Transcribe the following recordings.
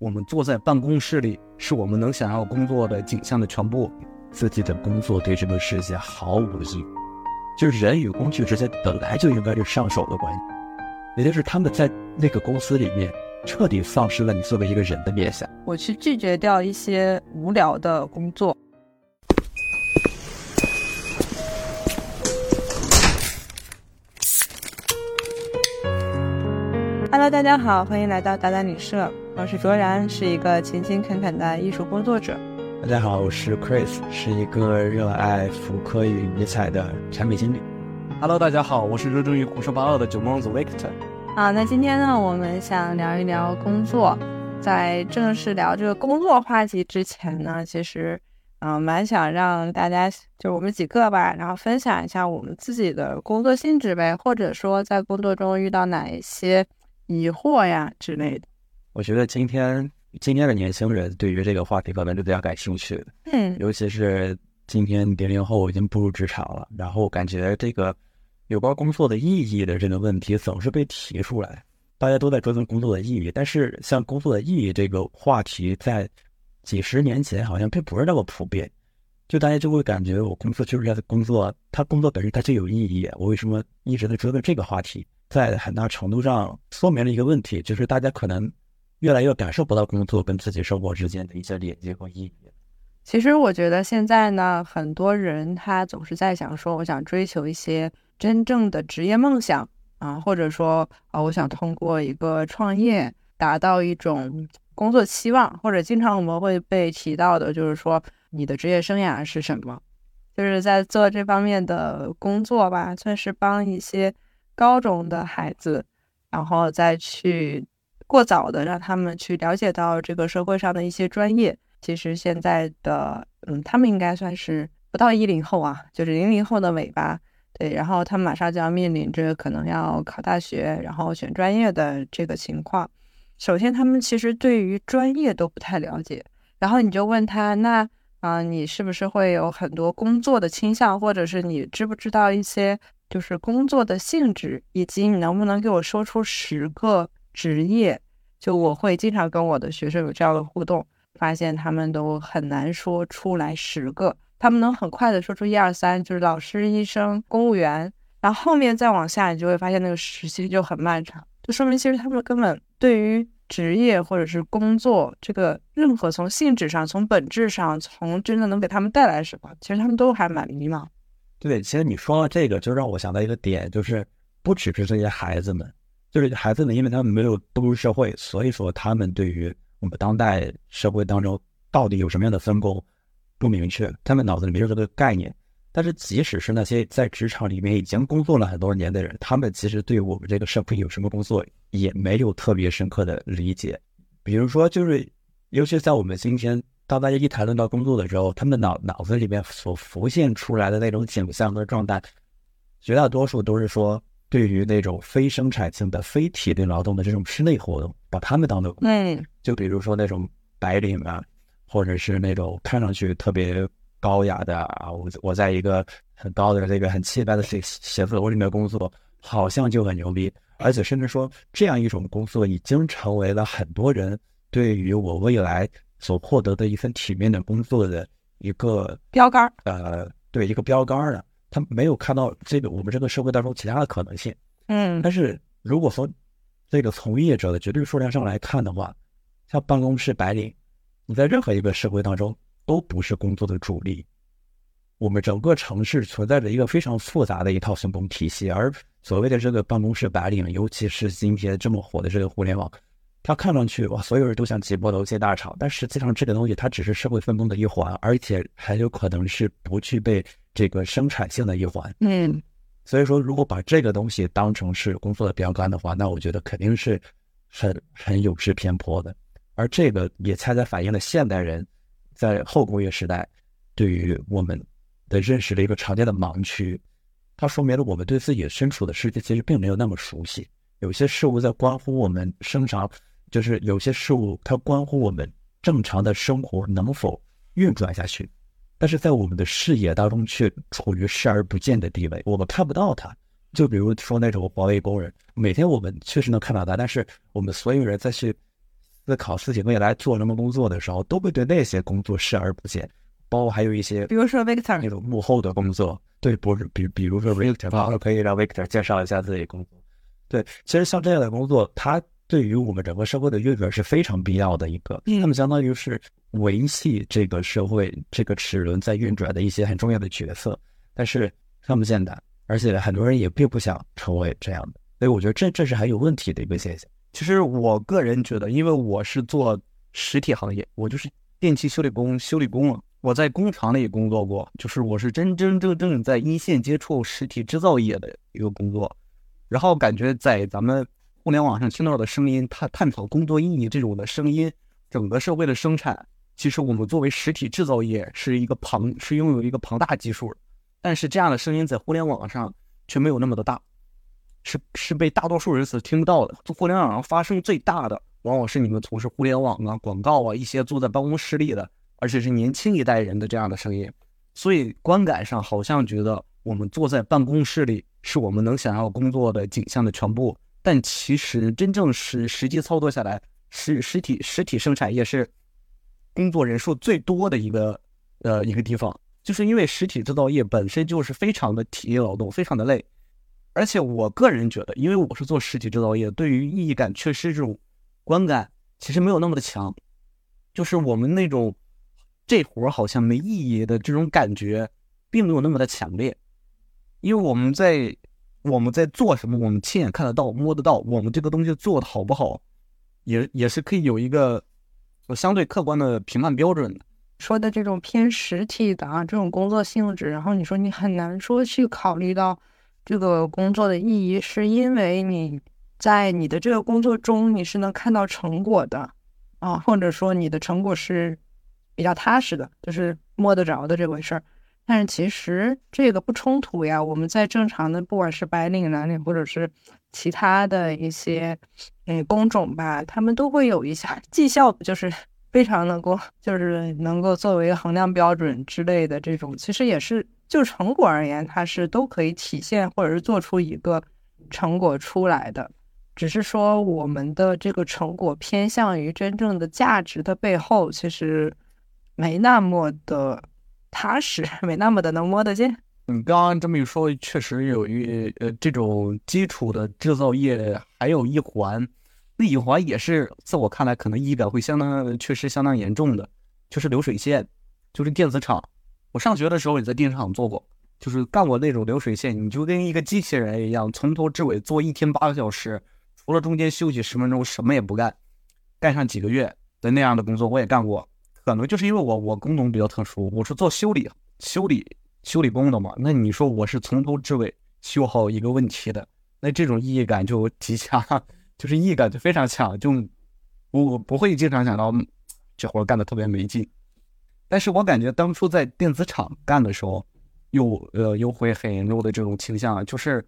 我们坐在办公室里，是我们能想要工作的景象的全部。自己的工作对这个世界毫无意义，就是人与工具之间本来就应该是上手的关系，也就是他们在那个公司里面彻底丧失了你作为一个人的面相。我去拒绝掉一些无聊的工作。Hello，大家好，欢迎来到达达旅社，我是卓然，是一个勤勤恳恳的艺术工作者。大家好，我是 Chris，是一个热爱福柯与迷彩的产品经理。Hello，大家好，我是热衷于胡说八道的九梦子 Victor。啊，那今天呢，我们想聊一聊工作。在正式聊这个工作话题之前呢，其实，嗯，蛮想让大家就我们几个吧，然后分享一下我们自己的工作性质呗，或者说在工作中遇到哪一些疑惑呀之类的。我觉得今天。今天的年轻人对于这个话题可能就比较感兴趣的，嗯，尤其是今天零零后已经步入职场了，然后感觉这个有关工作的意义的这个问题总是被提出来，大家都在追问工作的意义，但是像工作的意义这个话题，在几十年前好像并不是那么普遍，就大家就会感觉我工作就是在工作，他工作本身它就有意义，我为什么一直在追问这个话题？在很大程度上说明了一个问题，就是大家可能。越来越感受不到工作跟自己生活之间的一些连接和意义。其实我觉得现在呢，很多人他总是在想说，我想追求一些真正的职业梦想啊，或者说啊，我想通过一个创业达到一种工作期望，或者经常我们会被提到的就是说，你的职业生涯是什么？就是在做这方面的工作吧，算是帮一些高中的孩子，然后再去。过早的让他们去了解到这个社会上的一些专业，其实现在的，嗯，他们应该算是不到一零后啊，就是零零后的尾巴，对，然后他们马上就要面临着可能要考大学，然后选专业的这个情况。首先，他们其实对于专业都不太了解，然后你就问他，那啊，你是不是会有很多工作的倾向，或者是你知不知道一些就是工作的性质，以及你能不能给我说出十个？职业，就我会经常跟我的学生有这样的互动，发现他们都很难说出来十个，他们能很快的说出一二三，就是老师、医生、公务员，然后后面再往下，你就会发现那个时期就很漫长，就说明其实他们根本对于职业或者是工作这个任何从性质上、从本质上、从真的能给他们带来什么，其实他们都还蛮迷茫。对，其实你说到这个，就让我想到一个点，就是不只是这些孩子们。就是孩子们，因为他们没有步入社会，所以说他们对于我们当代社会当中到底有什么样的分工不明确，他们脑子里没有这个概念。但是即使是那些在职场里面已经工作了很多年的人，他们其实对我们这个社会有什么工作也没有特别深刻的理解。比如说，就是尤其在我们今天，当大家一谈论到工作的时候，他们的脑脑子里面所浮现出来的那种景象和状态，绝大多数都是说。对于那种非生产性的、非体力劳动的这种室内活动，把他们当做嗯，就比如说那种白领啊，或者是那种看上去特别高雅的啊，我我在一个很高的这个很气派的写写字楼里面工作，好像就很牛逼，而且甚至说这样一种工作已经成为了很多人对于我未来所获得的一份体面的工作的一个标杆儿，呃，对，一个标杆儿的。他没有看到这个我们这个社会当中其他的可能性，嗯，但是如果从这个从业者的绝对数量上来看的话，像办公室白领，你在任何一个社会当中都不是工作的主力。我们整个城市存在着一个非常复杂的一套分工体系，而所谓的这个办公室白领，尤其是今天这么火的这个互联网，它看上去哇，所有人都想挤破头进大厂，但实际上这个东西它只是社会分工的一环，而且很有可能是不具备。这个生产性的一环，嗯，所以说，如果把这个东西当成是工作的标杆的话，那我觉得肯定是很很有失偏颇的。而这个也恰恰反映了现代人在后工业时代对于我们的认识的一个常见的盲区。它说明了我们对自己身处的世界其实并没有那么熟悉。有些事物在关乎我们生长，就是有些事物它关乎我们正常的生活能否运转下去。但是在我们的视野当中却处于视而不见的地位，我们看不到它。就比如说那种环卫工人，每天我们确实能看到他，但是我们所有人再去思考自己未来做什么工作的时候，都会对那些工作视而不见，包括还有一些，比如说 Victor 那种幕后的工作，对，不是，比比如说 Victor，好，可以让 Victor 介绍一下自己工作。对，其实像这样的工作，它对于我们整个社会的运转是非常必要的一个，那么相当于是维系这个社会这个齿轮在运转的一些很重要的角色，但是看不见的，而且很多人也并不想成为这样的，所以我觉得这这是很有问题的一个现象。其实我个人觉得，因为我是做实体行业，我就是电器修理工、修理工了。我在工厂里工作过，就是我是真真正正在一线接触实体制造业的一个工作。然后感觉在咱们互联网上听到的声音，探探讨工作意义这种的声音，整个社会的生产，其实我们作为实体制造业是一个庞，是拥有一个庞大基数。但是这样的声音在互联网上却没有那么的大，是是被大多数人所听到的。做互联网上发生最大的，往往是你们从事互联网啊、广告啊一些坐在办公室里的，而且是年轻一代人的这样的声音。所以观感上好像觉得我们坐在办公室里。是我们能想要工作的景象的全部，但其实真正实实际操作下来，实实体实体生产业是工作人数最多的一个呃一个地方，就是因为实体制造业本身就是非常的体力劳动，非常的累，而且我个人觉得，因为我是做实体制造业，对于意义感缺失这种观感其实没有那么的强，就是我们那种这活好像没意义的这种感觉，并没有那么的强烈。因为我们在我们在做什么，我们亲眼看得到、摸得到，我们这个东西做的好不好，也也是可以有一个相对客观的评判标准的。说的这种偏实体的啊，这种工作性质，然后你说你很难说去考虑到这个工作的意义，是因为你在你的这个工作中你是能看到成果的啊，或者说你的成果是比较踏实的，就是摸得着的这回事儿。但是其实这个不冲突呀，我们在正常的不管是白领、蓝领，或者是其他的一些嗯工种吧，他们都会有一些绩效，就是 非常能够，就是能够作为衡量标准之类的这种，其实也是就成果而言，它是都可以体现或者是做出一个成果出来的，只是说我们的这个成果偏向于真正的价值的背后，其实没那么的。踏实，没那么的能摸得见。你刚刚这么一说，确实有一呃这种基础的制造业，还有一环，那一环也是在我看来，可能意义感会相当确实，相当严重的，就是流水线，就是电子厂。我上学的时候也在电子厂做过，就是干过那种流水线，你就跟一个机器人一样，从头至尾做一天八个小时，除了中间休息十分钟，什么也不干，干上几个月的那样的工作，我也干过。可能就是因为我我工种比较特殊，我是做修理修理修理工的嘛。那你说我是从头至尾修好一个问题的，那这种意义感就极强，就是意义感就非常强，就我我不会经常想到这活干的特别没劲。但是我感觉当初在电子厂干的时候，又呃又会很严重的这种倾向，就是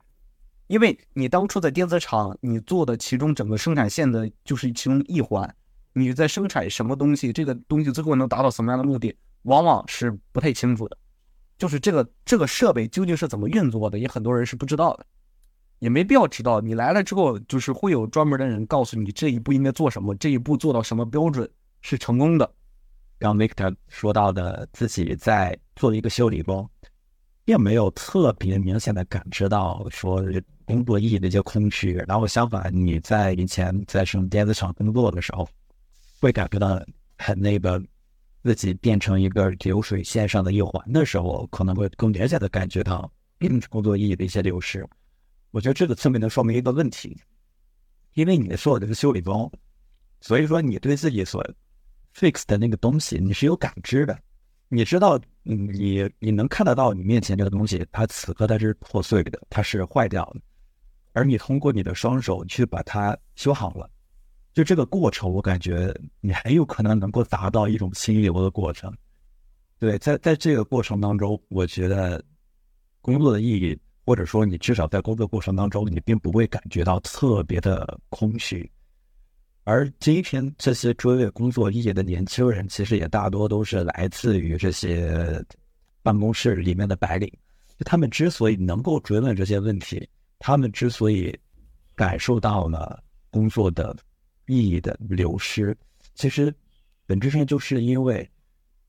因为你当初在电子厂你做的其中整个生产线的就是其中一环。你在生产什么东西？这个东西最后能达到什么样的目的，往往是不太清楚的。就是这个这个设备究竟是怎么运作的，也很多人是不知道的，也没必要知道。你来了之后，就是会有专门的人告诉你这一步应该做什么，这一步做到什么标准是成功的。刚 Victor 说到的，自己在做一个修理工，并没有特别明显的感知到说工作意义的一些空虚。然后相反，你在以前在什么电子厂工作的时候。会感觉到很那个，自己变成一个流水线上的一环的时候，可能会更明显的感觉到工作意义的一些流失。我觉得这个侧面能说明一个问题，因为你做的是修理工，所以说你对自己所 fix 的那个东西你是有感知的，你知道，嗯你你能看得到你面前这个东西，它此刻它是破碎的，它是坏掉的，而你通过你的双手去把它修好了。就这个过程，我感觉你很有可能能够达到一种心流的过程。对，在在这个过程当中，我觉得工作的意义，或者说你至少在工作过程当中，你并不会感觉到特别的空虚。而今天这些追问工作意义的年轻人，其实也大多都是来自于这些办公室里面的白领。他们之所以能够追问这些问题，他们之所以感受到了工作的。意义的流失，其实本质上就是因为，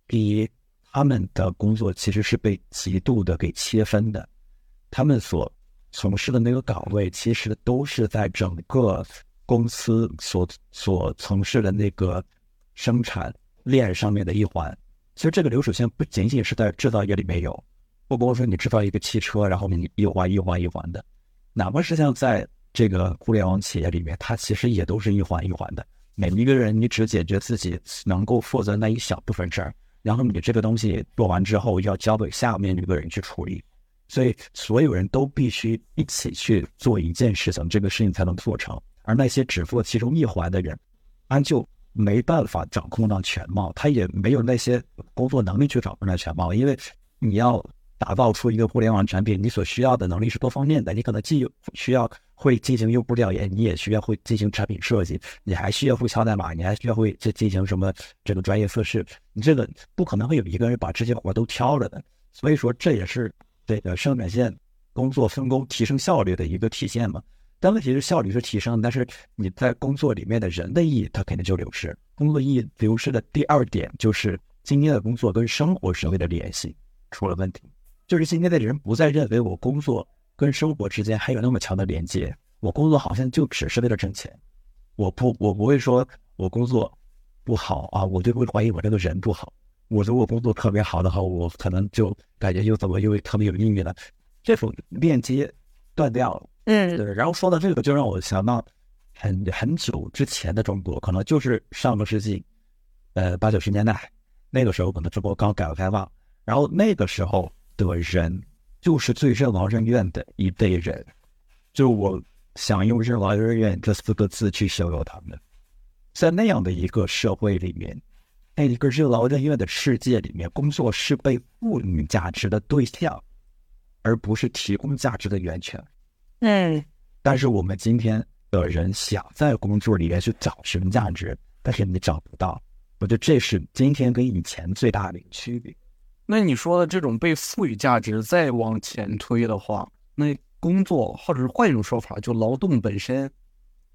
第一，他们的工作其实是被极度的给切分的，他们所从事的那个岗位，其实都是在整个公司所所从事的那个生产链上面的一环。其实这个流水线不仅仅是在制造业里面有，不光说你制造一个汽车，然后你一环一环一环的，哪怕是像在这个互联网企业里面，它其实也都是一环一环的。每一个人，你只解决自己能够负责那一小部分事儿，然后你这个东西做完之后，要交给下面一个人去处理。所以所有人都必须一起去做一件事情，这个事情才能做成。而那些只做其中一环的人，他就没办法掌控到全貌，他也没有那些工作能力去掌控到全貌。因为你要打造出一个互联网产品，你所需要的能力是多方面的。你可能既需要会进行用户调研，你也需要会进行产品设计，你还需要会敲代码，你还需要会进进行什么这个专业测试。你这个不可能会有一个人把这些活都挑着的。所以说，这也是。这个生产线工作分工提升效率的一个体现嘛？但问题是效率是提升，但是你在工作里面的人的意义，它肯定就流失。工作意义流失的第二点就是今天的工作跟生活社会的联系出了问题，就是今天的人不再认为我工作跟生活之间还有那么强的连接，我工作好像就只是为了挣钱。我不，我不会说我工作不好啊，我就会怀疑我这个人不好。我如果工作特别好的话，我可能就感觉又怎么又特别有意义了，这种链接断掉了。嗯，对。然后说到这个，就让我想到很很久之前的中国，可能就是上个世纪，呃八九十年代那个时候，可能中国刚改革开放，然后那个时候的人就是最任劳任怨的一辈人，就我想用任劳任怨这四个字去形容他们，在那样的一个社会里面。在一个任劳任怨的世界里面，工作是被赋予价值的对象，而不是提供价值的源泉。嗯，但是我们今天的人想在工作里面去找寻价值，但是你找不到。我觉得这是今天跟以前最大的一个区别。那你说的这种被赋予价值再往前推的话，那工作或者是换一种说法，就劳动本身，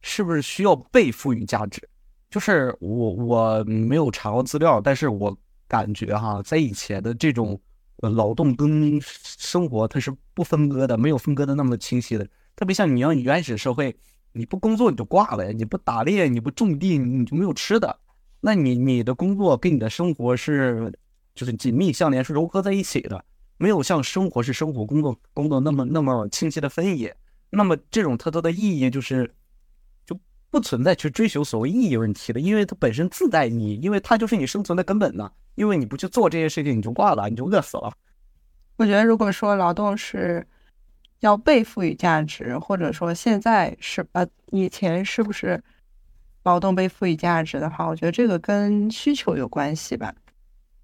是不是需要被赋予价值？就是我我没有查过资料，但是我感觉哈，在以前的这种劳动跟生活它是不分割的，没有分割的那么清晰的。特别像你要原始社会，你不工作你就挂了呀，你不打猎你不种地你就没有吃的。那你你的工作跟你的生活是就是紧密相连，是融合在一起的，没有像生活是生活，工作工作那么那么清晰的分野。那么这种特殊的意义就是。就不存在去追求所谓意义问题的，因为它本身自带你，因为它就是你生存的根本呢。因为你不去做这些事情，你就挂了，你就饿死了。我觉得，如果说劳动是要被赋予价值，或者说现在是呃以前是不是劳动被赋予价值的话，我觉得这个跟需求有关系吧。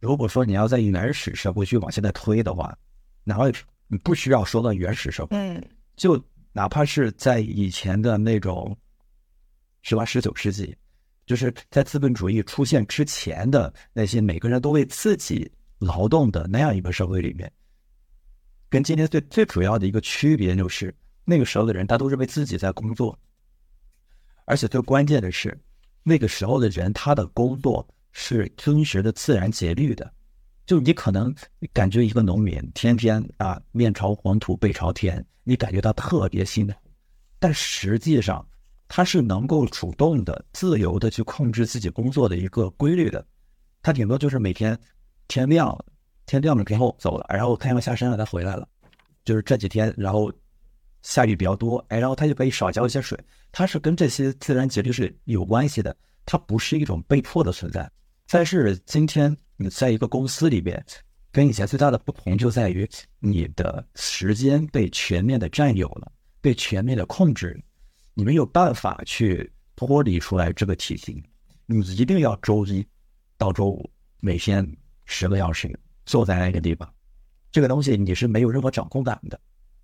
如果说你要在原始社会去往现在推的话，哪怕你不需要说到原始社会，嗯，就哪怕是在以前的那种。十八、十九世纪，就是在资本主义出现之前的那些每个人都为自己劳动的那样一个社会里面，跟今天最最主要的一个区别就是，那个时候的人他都是为自己在工作，而且最关键的是，那个时候的人他的工作是遵循着自然节律的，就你可能感觉一个农民天天啊面朝黄土背朝天，你感觉到特别辛苦，但实际上。他是能够主动的、自由的去控制自己工作的一个规律的，他顶多就是每天天亮了，天亮了之后走了，然后太阳下山了，他回来了，就是这几天，然后下雨比较多，哎，然后他就可以少浇一些水，他是跟这些自然节律是有关系的，它不是一种被迫的存在。但是今天你在一个公司里边，跟以前最大的不同就在于你的时间被全面的占有了，被全面的控制。你没有办法去脱离出来这个体系，你一定要周一到周五每天十个小时坐在那个地方，这个东西你是没有任何掌控感的，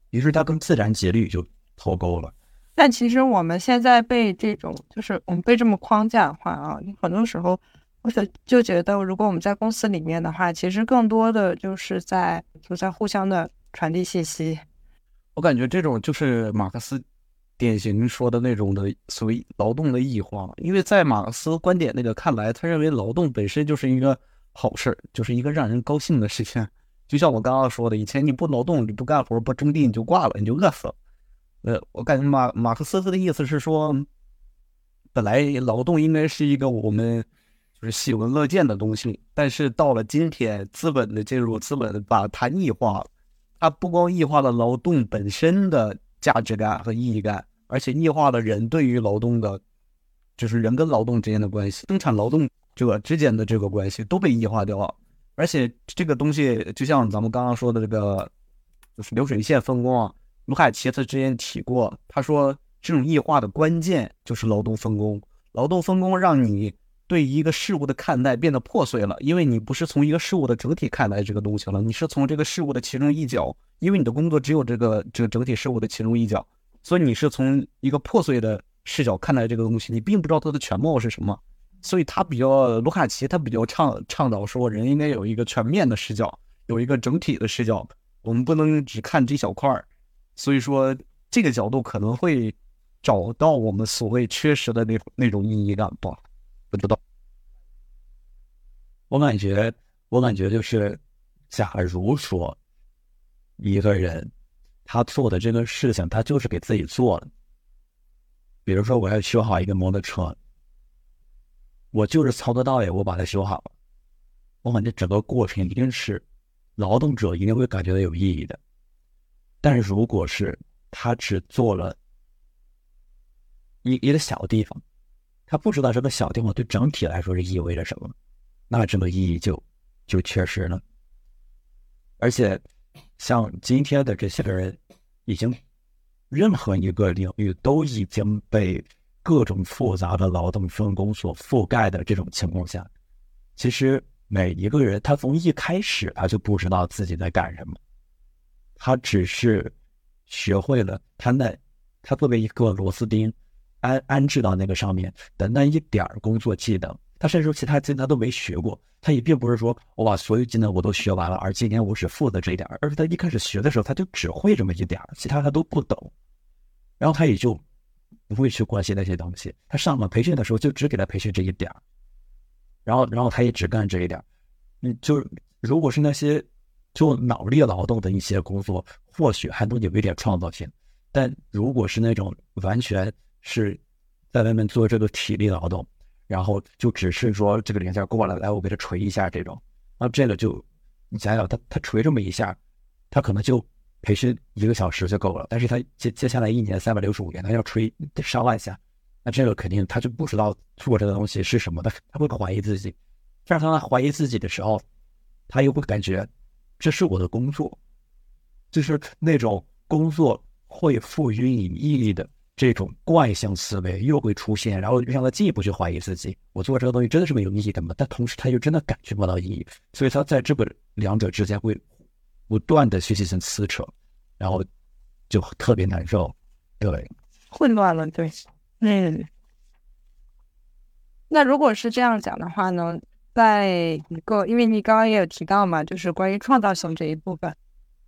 于是它跟自然节律就脱钩了。但其实我们现在被这种就是我们被这么框架化啊，很多时候我就就觉得，如果我们在公司里面的话，其实更多的就是在就在互相的传递信息。我感觉这种就是马克思。典型说的那种的所谓劳动的异化，因为在马克思观点那个看来，他认为劳动本身就是一个好事儿，就是一个让人高兴的事情。就像我刚刚说的，以前你不劳动，你不干活，不种地，你就挂了，你就饿死了。呃，我感觉马马克思的意思是说，本来劳动应该是一个我们就是喜闻乐见的东西，但是到了今天，资本的进入，资本把它异化了。它不光异化了劳动本身的价值感和意义感，而且异化了人对于劳动的，就是人跟劳动之间的关系，生产劳动者之间的这个关系都被异化掉了。而且这个东西就像咱们刚刚说的这个，就是流水线分工啊。卢卡奇他之前提过，他说这种异化的关键就是劳动分工，劳动分工让你。对一个事物的看待变得破碎了，因为你不是从一个事物的整体看待这个东西了，你是从这个事物的其中一角。因为你的工作只有这个这个整体事物的其中一角，所以你是从一个破碎的视角看待这个东西，你并不知道它的全貌是什么。所以他比较卢卡奇，他比较倡倡导说，人应该有一个全面的视角，有一个整体的视角，我们不能只看这一小块儿。所以说，这个角度可能会找到我们所谓缺失的那那种意义感吧。不知道，我感觉，我感觉就是，假如说一个人他做的这个事情，他就是给自己做的。比如说，我要修好一个摩托车，我就是操作到尾我把它修好了。我感觉整个过程一定是劳动者一定会感觉到有意义的。但是如果是他只做了一一个小地方，他不知道这个小地方对整体来说是意味着什么，那这个意义就就缺失了。而且，像今天的这些个人，已经任何一个领域都已经被各种复杂的劳动分工所覆盖的这种情况下，其实每一个人他从一开始他就不知道自己在干什么，他只是学会了他那他作为一个螺丝钉。安安置到那个上面的那一点儿工作技能，他甚至说其他技能他都没学过，他也并不是说我把所有技能我都学完了，而今天我只负责这一点，而是他一开始学的时候他就只会这么一点儿，其他他都不懂，然后他也就不会去关心那些东西。他上了培训的时候就只给他培训这一点儿，然后然后他也只干这一点儿。嗯，就如果是那些就脑力劳动的一些工作，或许还能有一点创造性，但如果是那种完全。是在外面做这个体力劳动，然后就只是说这个零件过来，来我给他锤一下这种，那这个就你想想，他他锤这么一下，他可能就培训一个小时就够了，但是他接接下来一年三百六十五天，他要锤上万下，那这个肯定他就不知道做这个东西是什么他，他会怀疑自己，但是当他怀疑自己的时候，他又会感觉这是我的工作，就是那种工作会赋予你意义的。这种惯性思维又会出现，然后让他进一步去怀疑自己：我做这个东西真的是没有意义的吗？但同时他又真的感觉不到意义，所以他在这个两者之间会不断的去进行撕扯，然后就特别难受，对，混乱了，对，嗯。那如果是这样讲的话呢，在一个，因为你刚刚也有提到嘛，就是关于创造性这一部分。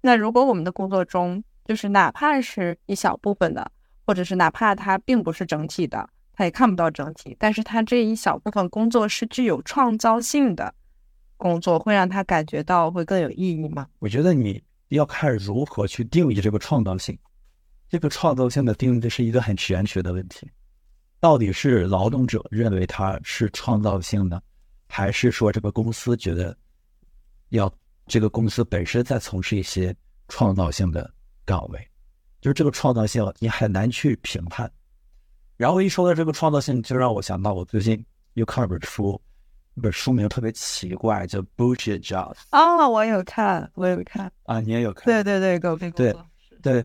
那如果我们的工作中，就是哪怕是一小部分的。或者是哪怕它并不是整体的，他也看不到整体，但是他这一小部分工作是具有创造性的工作，会让他感觉到会更有意义吗？我觉得你要看如何去定义这个创造性。这个创造性的定义是一个很玄学的问题，到底是劳动者认为它是创造性的，还是说这个公司觉得要这个公司本身在从事一些创造性的岗位？就是这个创造性，你很难去评判。然后一说到这个创造性，就让我想到我最近又看了本书，那本书名特别奇怪，叫《Bullshit Jobs》。哦，我有看，我有看。啊，你也有看？对对对，狗屁工作。对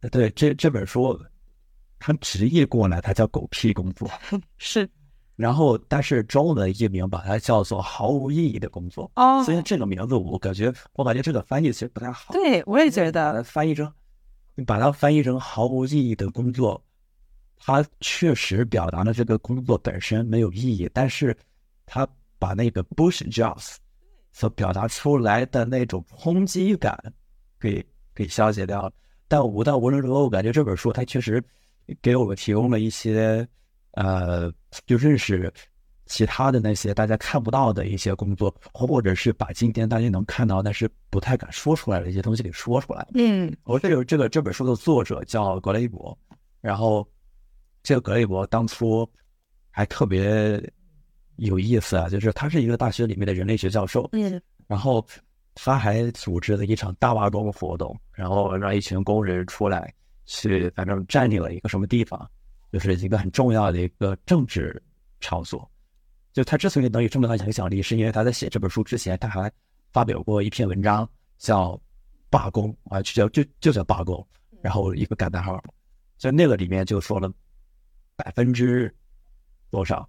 对对，这这本书，它直译过来，它叫“狗屁工作”。是。然后，但是中文译名把它叫做“毫无意义的工作”。哦。所以这个名字，我感觉，我感觉这个翻译其实不太好。对，我也觉得。翻译成。你把它翻译成毫无意义的工作，它确实表达了这个工作本身没有意义，但是它把那个 bush jobs 所表达出来的那种冲击感给给消解掉了。但无但无论如何，我感觉这本书它确实给我们提供了一些呃，就认识其他的那些大家看不到的一些工作，或者是把今天大家能看到但是不太敢说出来的一些东西给说出来。嗯我这个这个这本书的作者叫格雷伯，然后这个格雷伯当初还特别有意思啊，就是他是一个大学里面的人类学教授，嗯然后他还组织了一场大罢工活动，然后让一群工人出来去，反正占领了一个什么地方，就是一个很重要的一个政治场所。就他之所以能有这么大影响力，是因为他在写这本书之前，他还发表过一篇文章，叫《罢工》啊，就叫就就叫罢工，然后一个感叹号，在那个里面就说了百分之多少，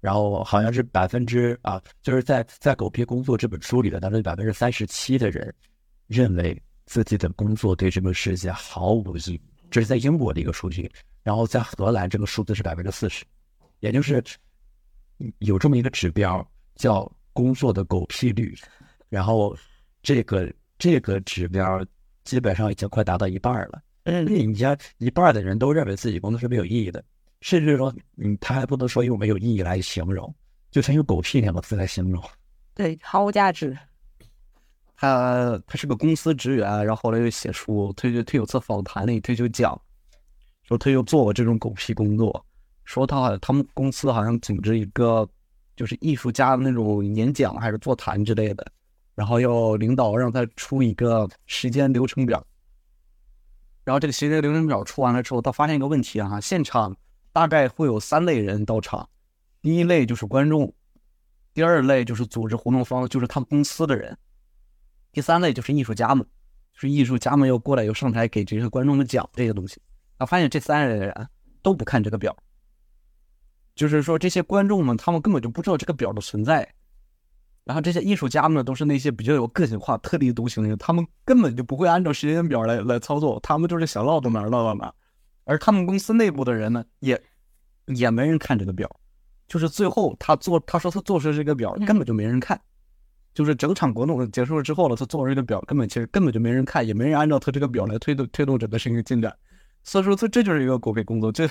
然后好像是百分之啊，就是在在《狗屁工作》这本书里的，当中百分之三十七的人认为自己的工作对这个世界毫无意义，这是在英国的一个数据，然后在荷兰这个数字是百分之四十，也就是有这么一个指标叫工作的狗屁率，然后这个这个指标基本上已经快达到一半了。嗯你家一半的人都认为自己工作是没有意义的，甚至说，嗯，他还不能说用没有意义来形容，就他用“狗屁”两个字来形容。对，毫无价值。他他是个公司职员，然后后来又写书，他就他有次访谈里他就讲，说他又做过这种狗屁工作，说他他们公司好像组织一个就是艺术家的那种演讲还是座谈之类的，然后要领导让他出一个时间流程表，然后这个时间流程表出完了之后，他发现一个问题啊，现场大概会有三类人到场，第一类就是观众，第二类就是组织活动方，就是他们公司的人。第三类就是艺术家们，就是艺术家们要过来要上台给这些观众们讲这些东西。他发现这三类人都不看这个表，就是说这些观众们他们根本就不知道这个表的存在。然后这些艺术家们都是那些比较有个性化、特立独行的人，他们根本就不会按照时间表来来操作，他们就是想唠到哪儿唠到哪儿。而他们公司内部的人呢，也也没人看这个表，就是最后他做他说他做出这个表根本就没人看。就是整场活动结束了之后了，他做出这个表，根本其实根本就没人看，也没人按照他这个表来推动推动整个事情进展。所以说，这这就是一个狗屁工作。这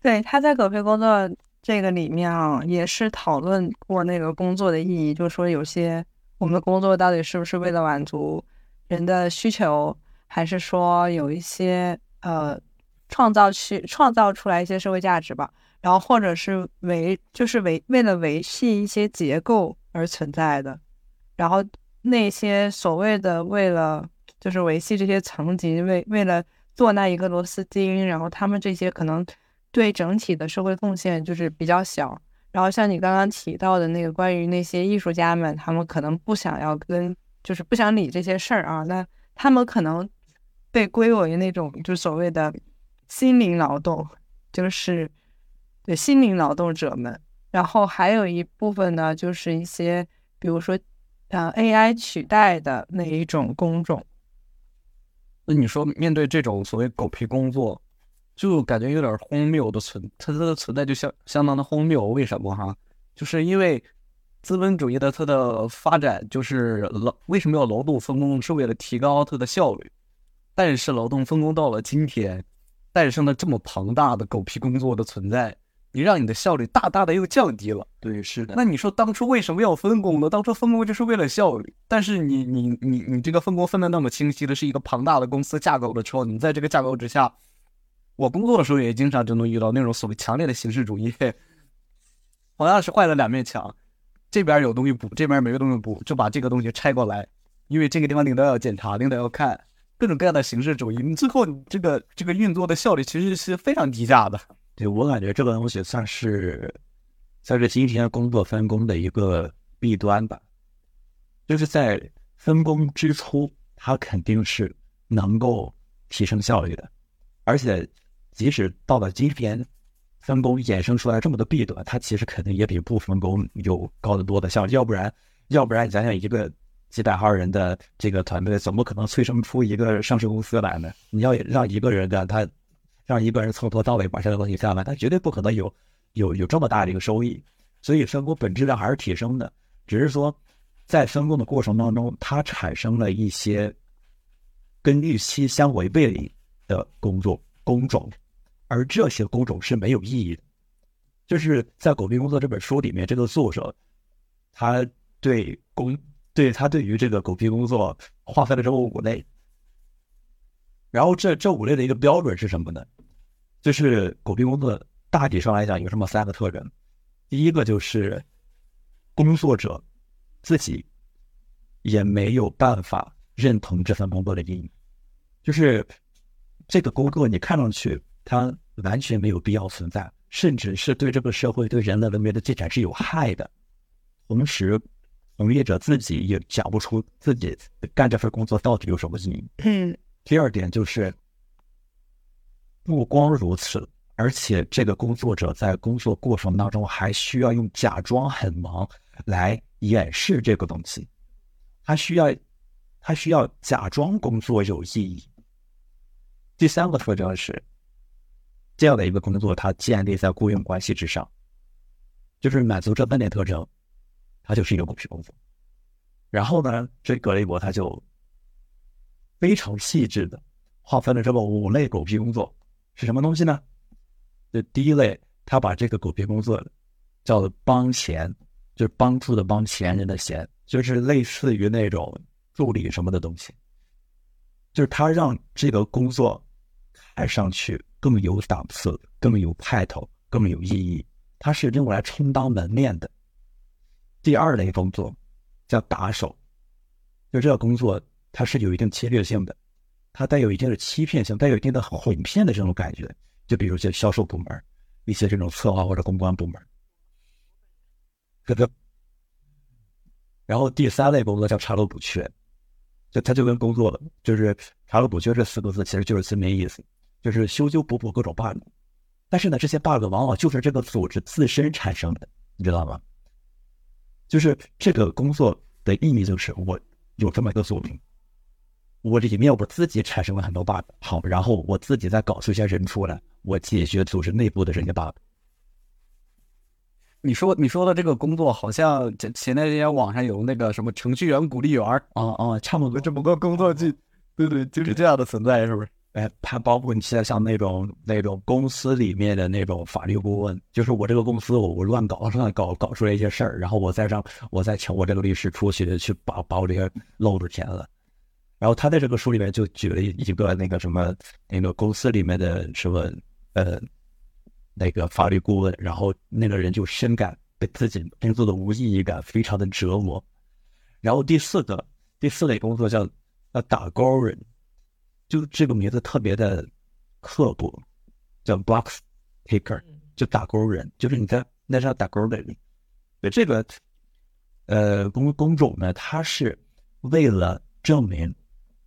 对，他在狗屁工作这个里面啊，也是讨论过那个工作的意义，就是说有些我们的工作到底是不是为了满足人的需求，还是说有一些呃创造去创造出来一些社会价值吧，然后或者是维就是维为了维系一些结构而存在的。然后那些所谓的为了就是维系这些层级，为为了做那一个螺丝钉，然后他们这些可能对整体的社会贡献就是比较小。然后像你刚刚提到的那个关于那些艺术家们，他们可能不想要跟，就是不想理这些事儿啊，那他们可能被归为那种就所谓的心灵劳动，就是对心灵劳动者们。然后还有一部分呢，就是一些比如说。呃，AI 取代的那一种工种，那你说面对这种所谓狗屁工作，就感觉有点荒谬的存，它它的存在就相相当的荒谬。为什么哈？就是因为资本主义的它的发展，就是劳为什么要劳动分工，是为了提高它的效率。但是劳动分工到了今天，诞生了这么庞大的狗屁工作的存在。你让你的效率大大的又降低了，对，是的。那你说当初为什么要分工呢？当初分工就是为了效率，但是你你你你这个分工分的那么清晰的，是一个庞大的公司架构的时候，你在这个架构之下，我工作的时候也经常就能遇到那种所谓强烈的形式主义，好像是坏了两面墙，这边有东西补，这边没有东西补，就把这个东西拆过来，因为这个地方领导要检查，领导要看，各种各样的形式主义，你最后这个这个运作的效率其实是非常低下的。对我感觉这个东西算是算是今天工作分工的一个弊端吧，就是在分工之初，它肯定是能够提升效率的，而且即使到了今天，分工衍生出来这么多弊端，它其实肯定也比不分工有高得多的效，要不然要不然你想想一个几百号人的这个团队，怎么可能催生出一个上市公司来呢？你要让一个人的他。让一个人从头到尾把这个东西干完，他绝对不可能有有有这么大的一个收益。所以分工本质上还是提升的，只是说在分工的过程当中，它产生了一些跟预期相违背的工作工种，而这些工种是没有意义的。就是在《狗屁工作》这本书里面，这个作者他对工对他对于这个狗屁工作划分了这么五类，然后这这五类的一个标准是什么呢？就是狗屁工作大体上来讲有这么三个特征，第一个就是工作者自己也没有办法认同这份工作的意义，就是这个工作你看上去它完全没有必要存在。甚至是对这个社会、对人类文明的进展是有害的。同时，从业者自己也讲不出自己干这份工作到底有什么意义。嗯。第二点就是，不光如此，而且这个工作者在工作过程当中还需要用假装很忙来掩饰这个东西。他需要，他需要假装工作有意义。第三个特征是。这样的一个工作，它建立在雇佣关系之上，就是满足这三点特征，它就是一个狗屁工作。然后呢，这格雷伯他就非常细致的划分了这么五类狗屁工作是什么东西呢？这第一类，他把这个狗屁工作叫做帮钱，就是帮助的帮，闲人的钱，就是类似于那种助理什么的东西，就是他让这个工作看上去。更有档次、更有派头、更有意义，它是用来充当门面的。第二类工作叫打手，就这个工作它是有一定侵略性的，它带有一定的欺骗性，带有一定的哄骗的这种感觉。就比如像销售部门、一些这种策划或者公关部门。然后第三类工作叫查漏补缺，就它就跟工作了就是查漏补缺这四个字其实就是字面意思。就是修修补补各种 bug，但是呢，这些 bug 往往就是这个组织自身产生的，你知道吗？就是这个工作的意义就是我有这么一个作品，我里面我自己产生了很多 bug，好，然后我自己再搞出一些人出来，我解决组织内部的这些 bug。你说你说的这个工作，好像前前段时间网上有那个什么程序员鼓励员啊啊，差不多这么个工作，就对对，就是这样的存在，是不是？哎，还包括你现在像那种那种公司里面的那种法律顾问，就是我这个公司我我乱搞乱搞搞出来一些事儿，然后我再让我再请我这个律师出去去把把我这些漏子填了。然后他在这个书里面就举了一个那个什么那个公司里面的什么呃那个法律顾问，然后那个人就深感被自己工作的无意义感非常的折磨。然后第四个第四类工作叫叫打工人。就这个名字特别的刻薄，叫 box taker，就打勾人，就是你在那上打勾的人。对这个呃工工种呢，它是为了证明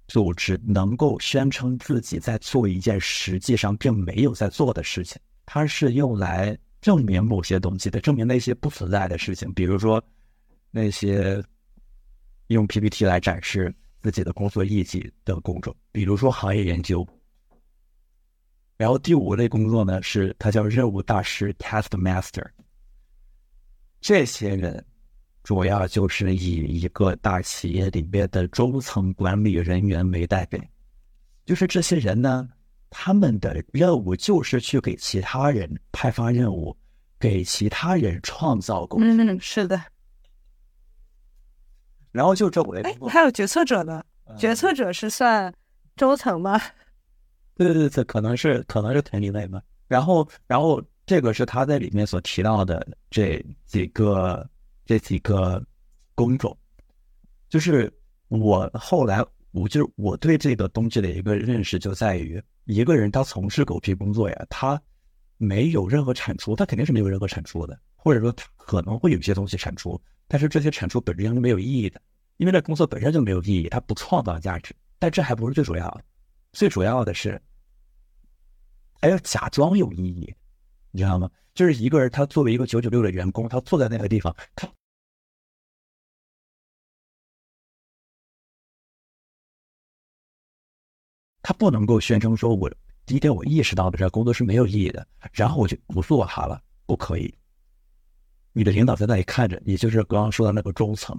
组织能够宣称自己在做一件实际上并没有在做的事情，它是用来证明某些东西的，证明那些不存在的事情，比如说那些用 PPT 来展示。自己的工作业绩的工作，比如说行业研究。然后第五类工作呢，是它叫任务大师 （Task Master）。这些人主要就是以一个大企业里面的中层管理人员为代表，就是这些人呢，他们的任务就是去给其他人派发任务，给其他人创造工作。嗯，是的。然后就这五类，哎，还有决策者呢？决策者是算中层吗？对 对对，可能是可能是同一类吧。然后，然后这个是他在里面所提到的这几个这几个工种。就是我后来，我就是我对这个东西的一个认识就在于，一个人他从事狗屁工作呀，他没有任何产出，他肯定是没有任何产出的，或者说他可能会有一些东西产出。但是这些产出本质上是没有意义的，因为这工作本身就没有意义，它不创造价值。但这还不是最主要的，最主要的是还要假装有意义，你知道吗？就是一个人，他作为一个九九六的员工，他坐在那个地方，他他不能够宣称说，我第一天我意识到的这工作是没有意义的，然后我就不做它了，不可以。你的领导在那里看着，也就是刚刚说的那个中层。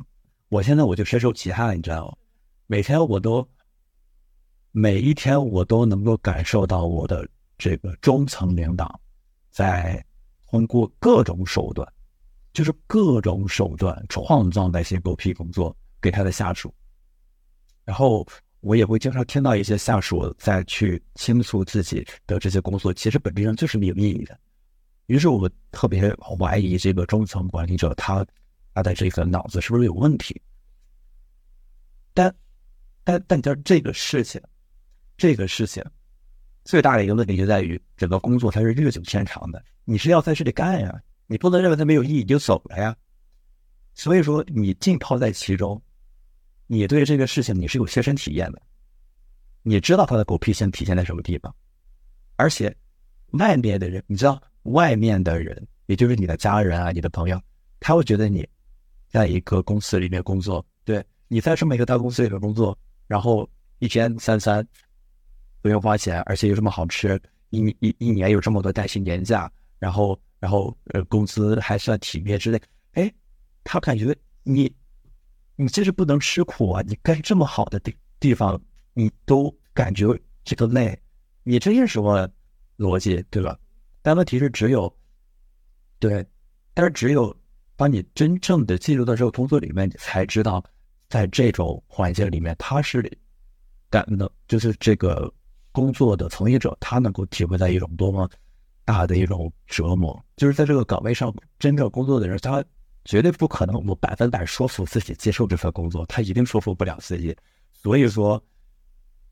我现在我就深受其害，你知道吗？每天我都，每一天我都能够感受到我的这个中层领导在通过各种手段，就是各种手段创造那些狗屁工作给他的下属，然后我也会经常听到一些下属在去倾诉自己的这些工作，其实本质上就是没有意义的。于是我特别怀疑这个中层管理者他他的这个脑子是不是有问题？但但但叫这个事情，这个事情最大的一个问题就在于，整个工作它是日久天长的，你是要在这里干呀，你不能认为它没有意义就走了呀。所以说，你浸泡在其中，你对这个事情你是有切身体验的，你知道它的狗屁性体现在什么地方，而且外面的人，你知道外面的人，也就是你的家人啊，你的朋友，他会觉得你在一个公司里面工作，对。你在这么一个大公司里面工作，然后一天三餐不用花钱，而且又这么好吃，一一一年有这么多带薪年假，然后然后呃工资还算体面之类，哎，他感觉你你这是不能吃苦啊！你干这么好的地地方，你都感觉这个累，你这是什么逻辑对吧？但问题是只有对，但是只有把你真正的进入到这个工作里面，你才知道。在这种环境里面，他是感能就是这个工作的从业者，他能够体会到一种多么大的一种折磨。就是在这个岗位上真正工作的人，他绝对不可能我百分百说服自己接受这份工作，他一定说服不了自己。所以说，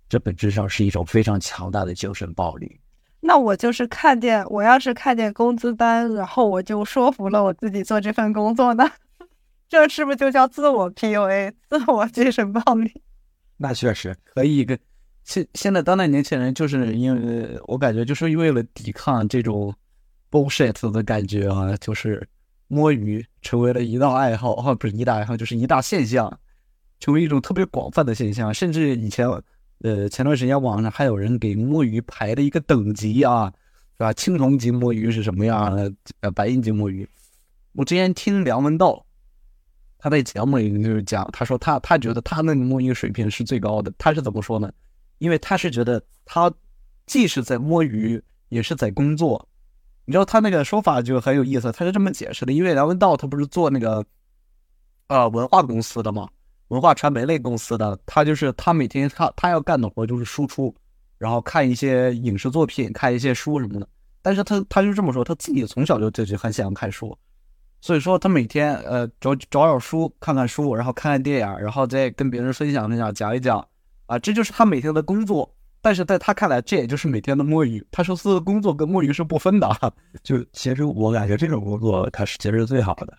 这本质上是一种非常强大的精神暴力。那我就是看见，我要是看见工资单，然后我就说服了我自己做这份工作呢？这是不是就叫自我 PUA、自我精神暴力？那确实可以。跟现现在当代年轻人就是因为我感觉就是为了抵抗这种 bullshit 的感觉啊，就是摸鱼成为了一道爱好啊，不是一大爱好，就是一大现象，成为一种特别广泛的现象。甚至以前呃前段时间网上还有人给摸鱼排了一个等级啊，是吧？青铜级摸鱼是什么样的？呃，白银级摸鱼。我之前听梁文道。他在节目里就是讲，他说他他觉得他那个摸鱼水平是最高的。他是怎么说呢？因为他是觉得他既是在摸鱼，也是在工作。你知道他那个说法就很有意思，他是这么解释的：因为梁文道他不是做那个呃文化公司的嘛，文化传媒类公司的，他就是他每天他他要干的活就是输出，然后看一些影视作品，看一些书什么的。但是他他就这么说，他自己从小就就就很喜欢看书。所以说，他每天呃找找找书，看看书，然后看看电影，然后再跟别人分享分享，讲一讲，啊，这就是他每天的工作。但是在他看来，这也就是每天的摸鱼。他说，是工作跟摸鱼是不分的。就其实我感觉这种工作，它是其实是最好的，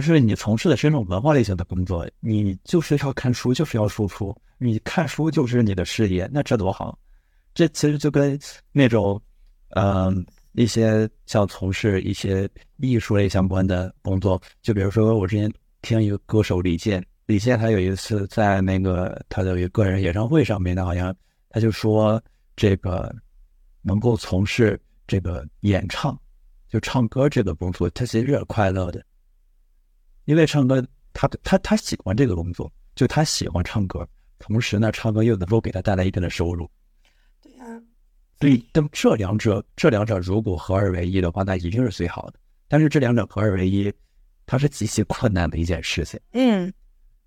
就是你从事的是那种文化类型的工作，你就是要看书，就是要输出，你看书就是你的事业，那这多好。这其实就跟那种，嗯。一些像从事一些艺术类相关的工作，就比如说我之前听一个歌手李健，李健他有一次在那个他的一个个人演唱会上面，他好像他就说这个能够从事这个演唱，就唱歌这个工作，他其实是快乐的，因为唱歌他他他喜欢这个工作，就他喜欢唱歌，同时呢，唱歌又能够给他带来一定的收入。对呀所以，但这两者，这两者如果合二为一的话，那一定是最好的。但是，这两者合二为一，它是极其困难的一件事情。嗯，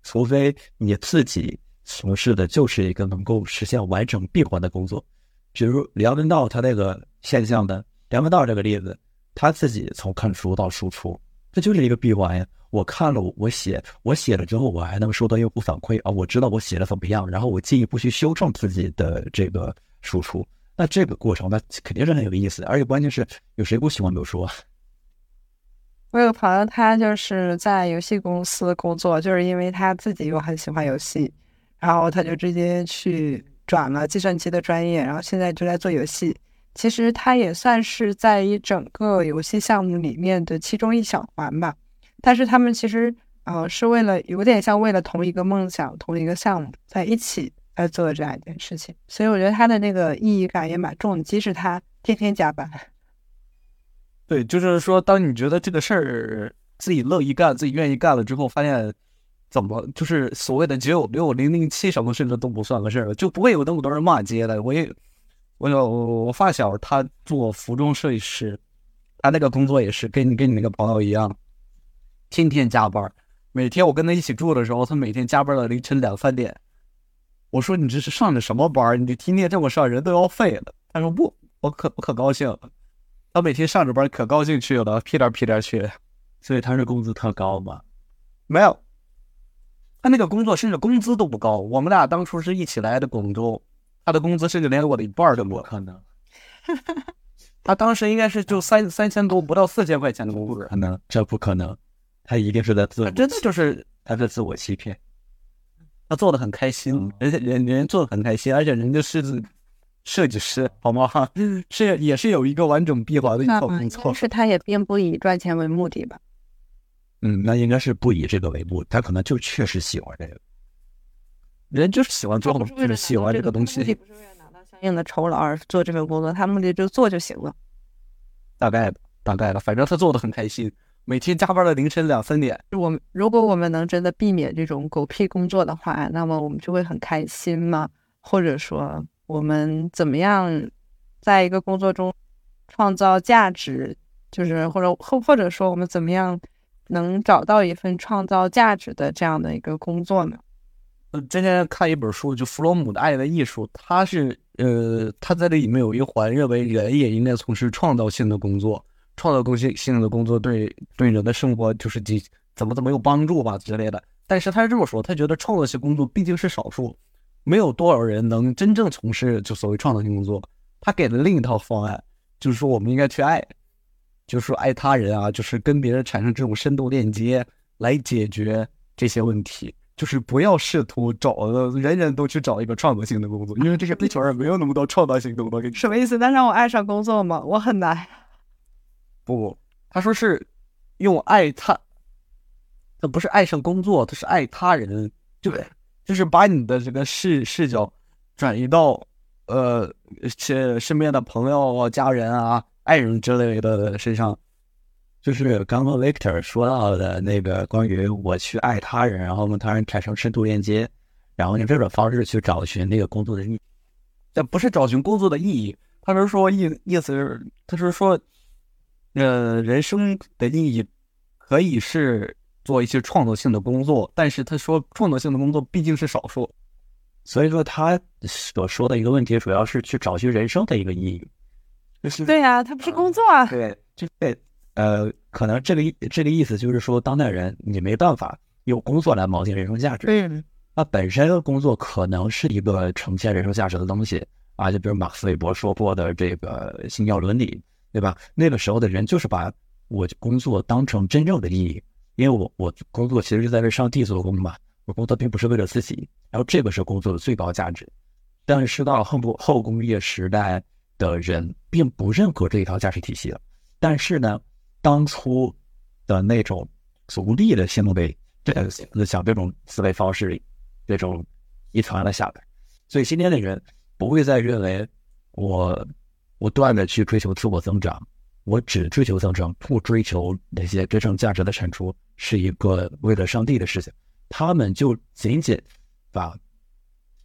除非你自己从事的就是一个能够实现完整闭环的工作，比如梁文道他那个现象的梁文道这个例子，他自己从看书到输出，这就是一个闭环呀。我看了，我写，我写了之后，我还能收到用户反馈啊，我知道我写的怎么样，然后我进一步去修正自己的这个输出。那这个过程，那肯定是很有意思，而且关键是有谁不喜欢读书啊？我有个朋友，他就是在游戏公司工作，就是因为他自己又很喜欢游戏，然后他就直接去转了计算机的专业，然后现在就在做游戏。其实他也算是在一整个游戏项目里面的其中一小环吧。但是他们其实，呃，是为了有点像为了同一个梦想、同一个项目在一起。在做的这样一件事情，所以我觉得他的那个意义感也蛮重的，即使他天天加班。对，就是说，当你觉得这个事儿自己乐意干、自己愿意干了之后，发现怎么就是所谓的九九六、零零七什么，甚至都不算个事儿，就不会有那么多人骂街了。我也我有我我发小他做服装设计师，他那个工作也是跟你跟你那个朋友一样，天天加班。每天我跟他一起住的时候，他每天加班到凌晨两三点。我说你这是上的什么班？你天天这么上，人都要废了。他说不，我可我可高兴。他每天上着班，可高兴去了，屁颠屁颠去。所以他是工资特高吗？没有，他那个工作甚至工资都不高。我们俩当初是一起来的广州，他的工资甚至连我的一半都不可能。他当时应该是就三三千多，不到四千块钱的工资。可能这不可能，他一定是在自真的就是他在自我欺骗。他做的很开心，而且人人做的很开心，而且人家是设计师，好吗？是也是有一个完整闭环的一套工作。是他也并不以赚钱为目的吧？嗯，那应该是不以这个为目，他可能就确实喜欢这个。人就是喜欢做，就是喜欢这个东西。目的不是为了拿到相应的酬劳而做这份工作，他目的就做就行了。大概的，大概的，反正他做的很开心。每天加班到凌晨两三点。我们如果我们能真的避免这种狗屁工作的话，那么我们就会很开心嘛？或者说，我们怎么样在一个工作中创造价值？就是或者或或者说，我们怎么样能找到一份创造价值的这样的一个工作呢？呃，之前看一本书，就弗洛姆的《爱的艺术》，他是呃，他在这里面有一环，认为人也应该从事创造性的工作。创造性性的工作对对人的生活就是几怎么怎么有帮助吧之类的，但是他是这么说，他觉得创造性工作毕竟是少数，没有多少人能真正从事就所谓创造性工作。他给了另一套方案，就是说我们应该去爱，就是说爱他人啊，就是跟别人产生这种深度链接来解决这些问题，就是不要试图找人人都去找一个创造性的工作，因为这个地球上没有那么多创造性工作给你。什么意思？那让我爱上工作吗？我很难。不，他说是用爱他，他不是爱上工作，他是爱他人，就就是把你的这个视视角转移到呃身身边的朋友啊、家人啊、爱人之类的身上。就是刚刚 Victor 说到的那个关于我去爱他人，然后跟他人产生深度链接，然后用这种方式去找寻那个工作的意义。这不是找寻工作的意义，他是说意意思是，他是说。呃，人生的意义可以是做一些创造性的工作，但是他说创造性的工作毕竟是少数，所以说他所说的一个问题主要是去找寻人生的一个意义。就是对呀，他不是工作啊。对，就对，呃，可能这个意这个意思就是说，当代人你没办法用工作来锚定人生价值。嗯，那本身工作可能是一个呈现人生价值的东西啊，就比如马克思韦伯说过的这个信教伦理。对吧？那个时候的人就是把我工作当成真正的意义，因为我我工作其实是在为上帝做工嘛，我工作并不是为了自己，然后这个是工作的最高价值。但是到了后不后工业时代的人并不认可这一套价值体系了。但是呢，当初的那种足利的思维，这想这种思维方式，这种遗传了下来，所以今天的人不会再认为我。不断的去追求自我增长，我只追求增长，不追求那些真正价值的产出，是一个为了上帝的事情。他们就仅仅把，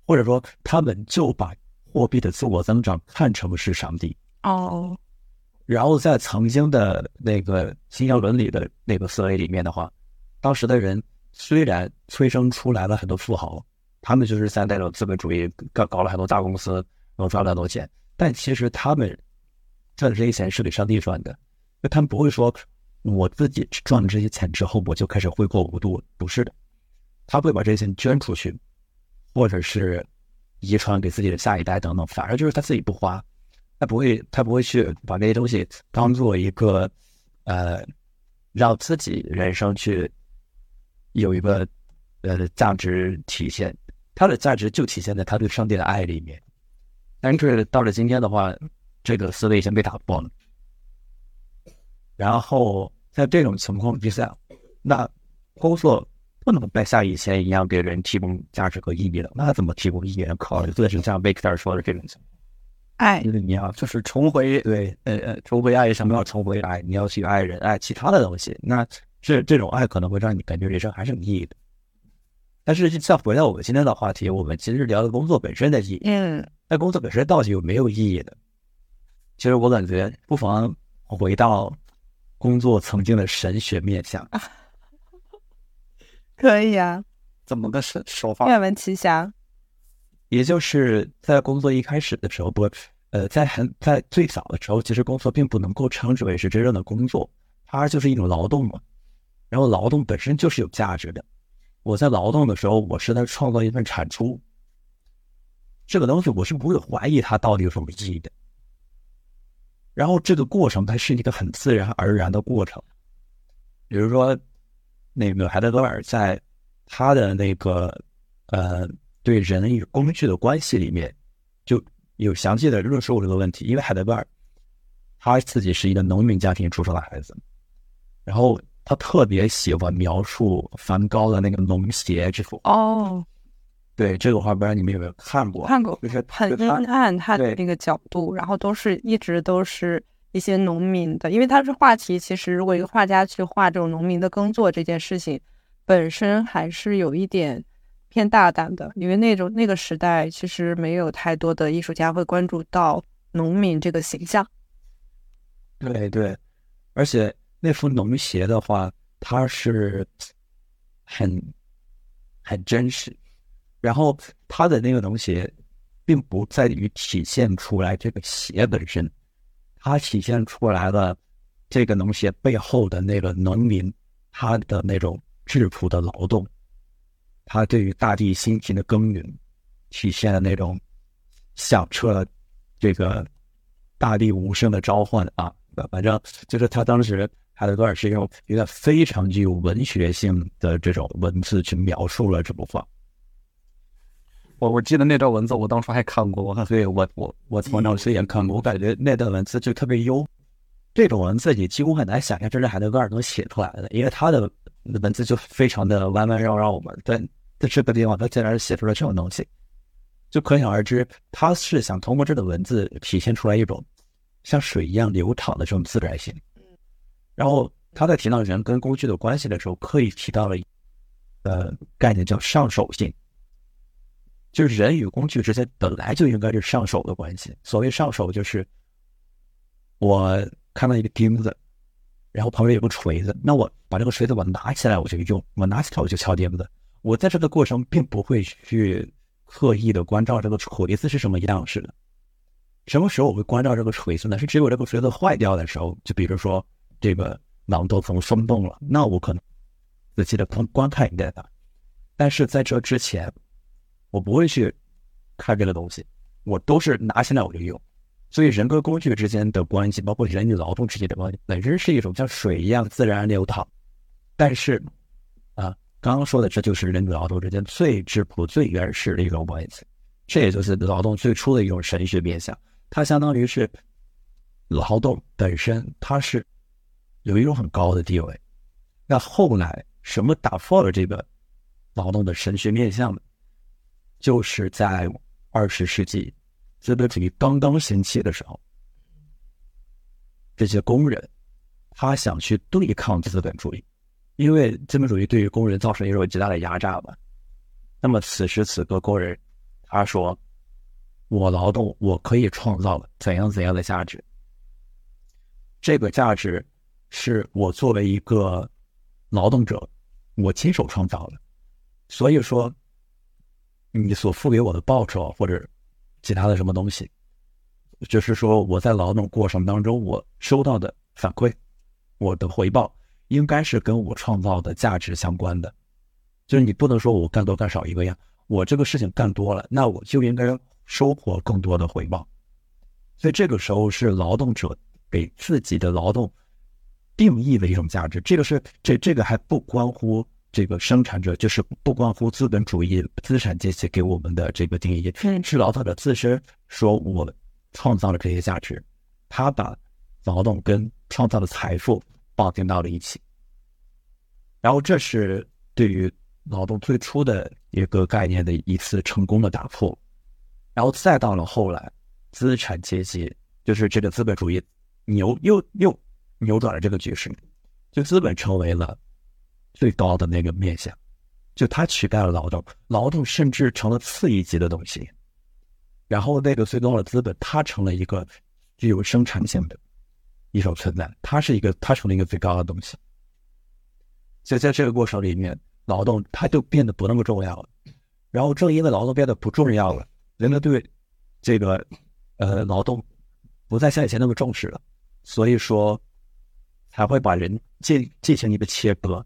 或者说他们就把货币的自我增长看成是上帝哦。然后在曾经的那个新教伦理的那个思维里面的话，当时的人虽然催生出来了很多富豪，他们就是在那种资本主义搞搞了很多大公司，然后赚了很多钱。但其实他们赚的这些钱是给上帝赚的，他们不会说我自己赚了这些钱之后我就开始挥霍无度，不是的，他会把这些钱捐出去，或者是遗传给自己的下一代等等，反而就是他自己不花，他不会他不会去把这些东西当做一个呃让自己人生去有一个呃价值体现，他的价值就体现在他对上帝的爱里面。但是到了今天的话，这个思维已经被打破了。然后在这种情况之下，那工作不能再像以前一样给人提供价值和意义了。那怎么提供意义？考虑就是像 Victor 说的这种情况，爱，你要就是重回对，呃呃，重回爱什么？要重回爱，你要去爱人，爱其他的东西。那这这种爱可能会让你感觉人生还是有意义的。但是再回到我们今天的话题，我们其实聊的工作本身的意义。嗯。那工作本身到底有没有意义呢？其实我感觉不妨回到工作曾经的神学面向，可以啊，怎么个手手法？愿闻其详。也就是在工作一开始的时候，不，呃，在很在最早的时候，其实工作并不能够称之为是真正的工作，它就是一种劳动嘛。然后劳动本身就是有价值的。我在劳动的时候，我是在创造一份产出。这个东西我是不会怀疑它到底有什么意义的。然后这个过程它是一个很自然而然的过程。比如说，那个海德格尔在他的那个呃对人与工具的关系里面，就有详细的论述这个问题。因为海德格尔他自己是一个农民家庭出生的孩子，然后。他特别喜欢描述梵高的那个农鞋这幅哦，对这个画，不知道你们有没有看过？看过，就是很阴暗，他的那个角度，然后都是一直都是一些农民的，因为他是话题。其实，如果一个画家去画这种农民的耕作这件事情，本身还是有一点偏大胆的，因为那种那个时代其实没有太多的艺术家会关注到农民这个形象。对对，而且。那幅农鞋的话，它是很很真实，然后他的那个农鞋，并不在于体现出来这个鞋本身，它体现出来了这个农鞋背后的那个农民他的那种质朴的劳动，他对于大地辛勤的耕耘，体现了那种响彻这个大地无声的召唤啊，反正就是他当时。海德格尔是用一个非常具有文学性的这种文字去描述了这幅画。我我记得那段文字，我当初还看过，所以我我我从那时也看过，我感觉那段文字就特别优。这种文字你几乎很难想象这是海德格尔能写出来的，因为他的文字就非常的弯弯绕绕嘛。但在这个地方，他竟然写出了这种东西，就可想而知，他是想通过这个文字体现出来一种像水一样流淌的这种自然性。然后他在提到人跟工具的关系的时候，刻意提到了呃概念叫上手性，就是人与工具之间本来就应该是上手的关系。所谓上手，就是我看到一个钉子，然后旁边有个锤子，那我把这个锤子我拿起来我就用，我拿起来我就敲钉子。我在这个过程并不会去刻意的关照这个锤子是什么样式的。什么时候我会关照这个锤子呢？是只有这个锤子坏掉的时候，就比如说。这个囊都从松动了，那我可能仔细的观观看一下它。但是在这之前，我不会去看这个东西，我都是拿起来我就用。所以人跟工具之间的关系，包括人与劳动之间的关系，本身是一种像水一样自然流淌。但是啊，刚刚说的这就是人与劳动之间最质朴、最原始的一种关系。这也就是劳动最初的一种神学面向，它相当于是劳动本身，它是。有一种很高的地位，那后来什么打破了这个劳动的神学面向呢？就是在二十世纪资本主义刚刚兴起的时候，这些工人他想去对抗资本主义，因为资本主义对于工人造成一种极大的压榨嘛。那么此时此刻，工人他说：“我劳动，我可以创造怎样怎样的价值，这个价值。”是我作为一个劳动者，我亲手创造的，所以说，你所付给我的报酬或者其他的什么东西，就是说我在劳动过程当中我收到的反馈，我的回报应该是跟我创造的价值相关的，就是你不能说我干多干少一个样，我这个事情干多了，那我就应该收获更多的回报，所以这个时候是劳动者给自己的劳动。定义的一种价值，这个是这这个还不关乎这个生产者，就是不关乎资本主义资产阶级给我们的这个定义，是劳动者自身说我创造了这些价值，他把劳动跟创造的财富绑定到了一起，然后这是对于劳动最初的一个概念的一次成功的打破，然后再到了后来，资产阶级就是这个资本主义扭又又。扭转了这个局势，就资本成为了最高的那个面向，就它取代了劳动，劳动甚至成了次一级的东西。然后那个最高的资本，它成了一个具有生产性的一种存在，它是一个，它成了一个最高的东西。所以在这个过程里面，劳动它就变得不那么重要了。然后正因为劳动变得不重要了，人们对这个呃劳动不再像以前那么重视了，所以说才会把人进进行一个切割。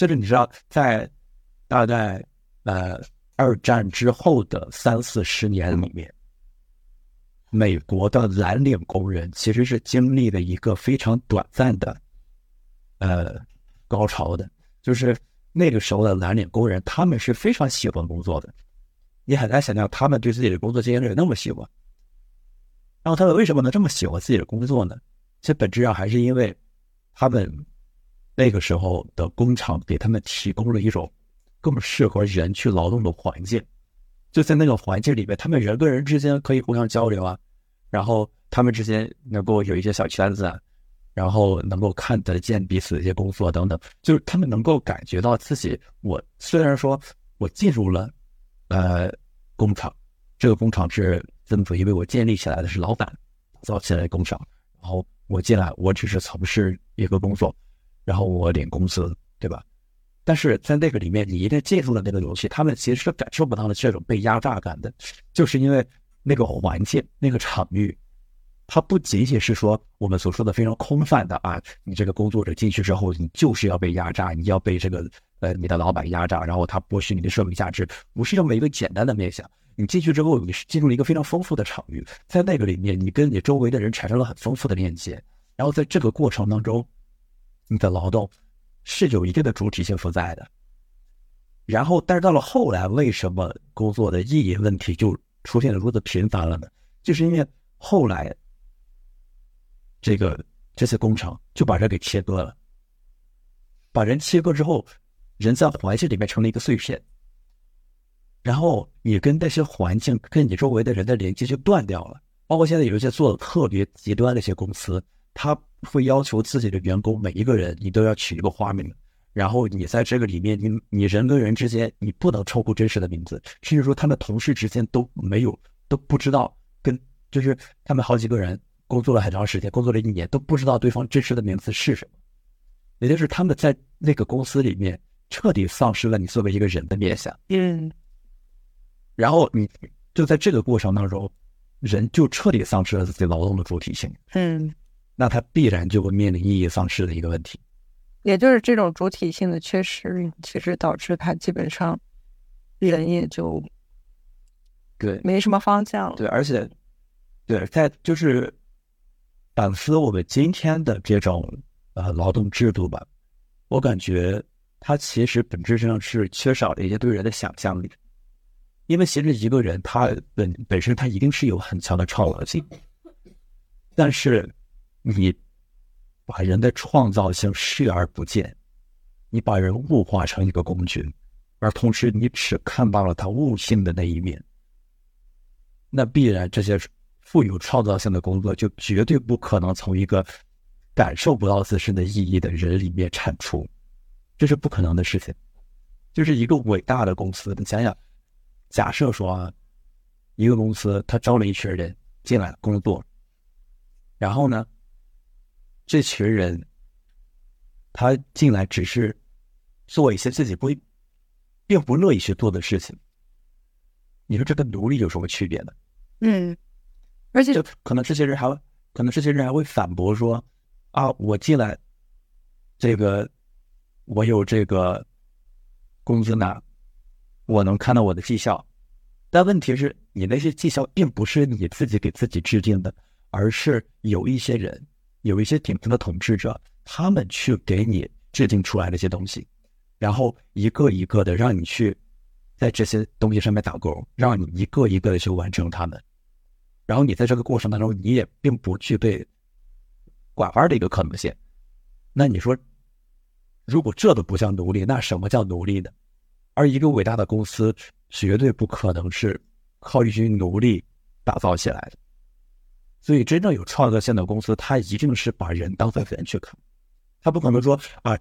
就是你知道，在大概呃二战之后的三四十年里面，美国的蓝领工人其实是经历了一个非常短暂的呃高潮的，就是那个时候的蓝领工人，他们是非常喜欢工作的，你很难想象他们对自己的工作经验有那么喜欢。然后他们为什么能这么喜欢自己的工作呢？其实本质上还是因为他们。那个时候的工厂给他们提供了一种更适合人去劳动的环境，就在那个环境里面，他们人跟人之间可以互相交流啊，然后他们之间能够有一些小圈子，然后能够看得见彼此的一些工作等等，就是他们能够感觉到自己，我虽然说我进入了呃工厂，这个工厂是资本主义为我建立起来的是老板造起来的工厂，然后我进来，我只是从事一个工作。然后我领工资，对吧？但是在那个里面，你一旦进入了那个游戏，他们其实是感受不到的这种被压榨感的，就是因为那个环境、那个场域，它不仅仅是说我们所说的非常空泛的啊，你这个工作者进去之后，你就是要被压榨，你要被这个呃你的老板压榨，然后他剥削你的社会价值，不是这么一个简单的面向。你进去之后，你是进入了一个非常丰富的场域，在那个里面，你跟你周围的人产生了很丰富的链接，然后在这个过程当中。你的劳动是有一定的主体性所在的，然后，但是到了后来，为什么工作的意义问题就出现的如此频繁了呢？就是因为后来这个这些工厂就把人给切割了，把人切割之后，人在环境里面成了一个碎片，然后你跟那些环境、跟你周围的人的连接就断掉了。包括现在有一些做的特别极端的一些公司，它。会要求自己的员工每一个人，你都要取一个花名，然后你在这个里面，你你人跟人之间，你不能称呼真实的名字，甚至说他们同事之间都没有都不知道，跟就是他们好几个人工作了很长时间，工作了一年都不知道对方真实的名字是什么，也就是他们在那个公司里面彻底丧失了你作为一个人的面相。嗯，然后你就在这个过程当中，人就彻底丧失了自己劳动的主体性。嗯。那他必然就会面临意义丧失的一个问题，也就是这种主体性的缺失，其实导致他基本上人也就对没什么方向了。对，而且对，在就是反思我们今天的这种呃劳动制度吧，我感觉它其实本质上是缺少了一些对人的想象力，因为其实一个人他本本身他一定是有很强的创造性，但是。你把人的创造性视而不见，你把人物化成一个工具，而同时你只看到了他悟性的那一面，那必然这些富有创造性的工作就绝对不可能从一个感受不到自身的意义的人里面产出，这是不可能的事情。就是一个伟大的公司，你想想，假设说啊，一个公司他招了一群人进来工作，然后呢？这群人，他进来只是做一些自己不并不乐意去做的事情。你说这跟奴隶有什么区别呢？嗯，而且可能这些人还可能这些人还会反驳说：“啊，我进来，这个我有这个工资拿，我能看到我的绩效。但问题是你那些绩效并不是你自己给自己制定的，而是有一些人。”有一些顶层的统治者，他们去给你制定出来的一些东西，然后一个一个的让你去在这些东西上面打勾，让你一个一个的去完成它们，然后你在这个过程当中，你也并不具备拐弯的一个可能性。那你说，如果这都不叫奴隶，那什么叫奴隶呢？而一个伟大的公司绝对不可能是靠一群奴隶打造起来的。所以，真正有创造性的公司，它一定是把人当做人去看，他不可能说啊，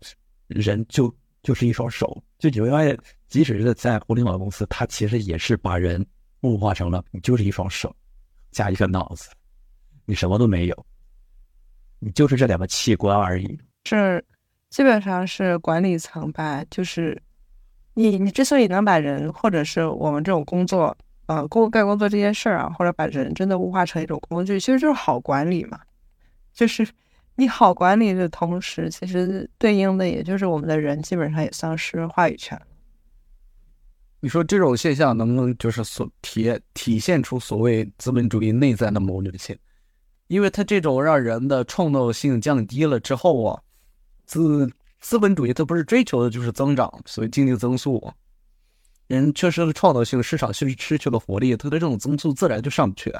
人就就是一双手。就你会发现，即使是在互联网公司，它其实也是把人物化成了你就是一双手加一个脑子，你什么都没有，你就是这两个器官而已。是，基本上是管理层吧，就是你你之所以能把人或者是我们这种工作，呃，工干工作这件事儿啊，或者把人真的物化成一种工具，其实就是好管理嘛。就是你好管理的同时，其实对应的也就是我们的人基本上也丧失话语权。你说这种现象能不能就是所体体现出所谓资本主义内在的矛盾性？因为它这种让人的创造性降低了之后啊，资资本主义它不是追求的就是增长，所以经济增速，人缺失了创造性，市场失失去了活力，它的这种增速自然就上不去。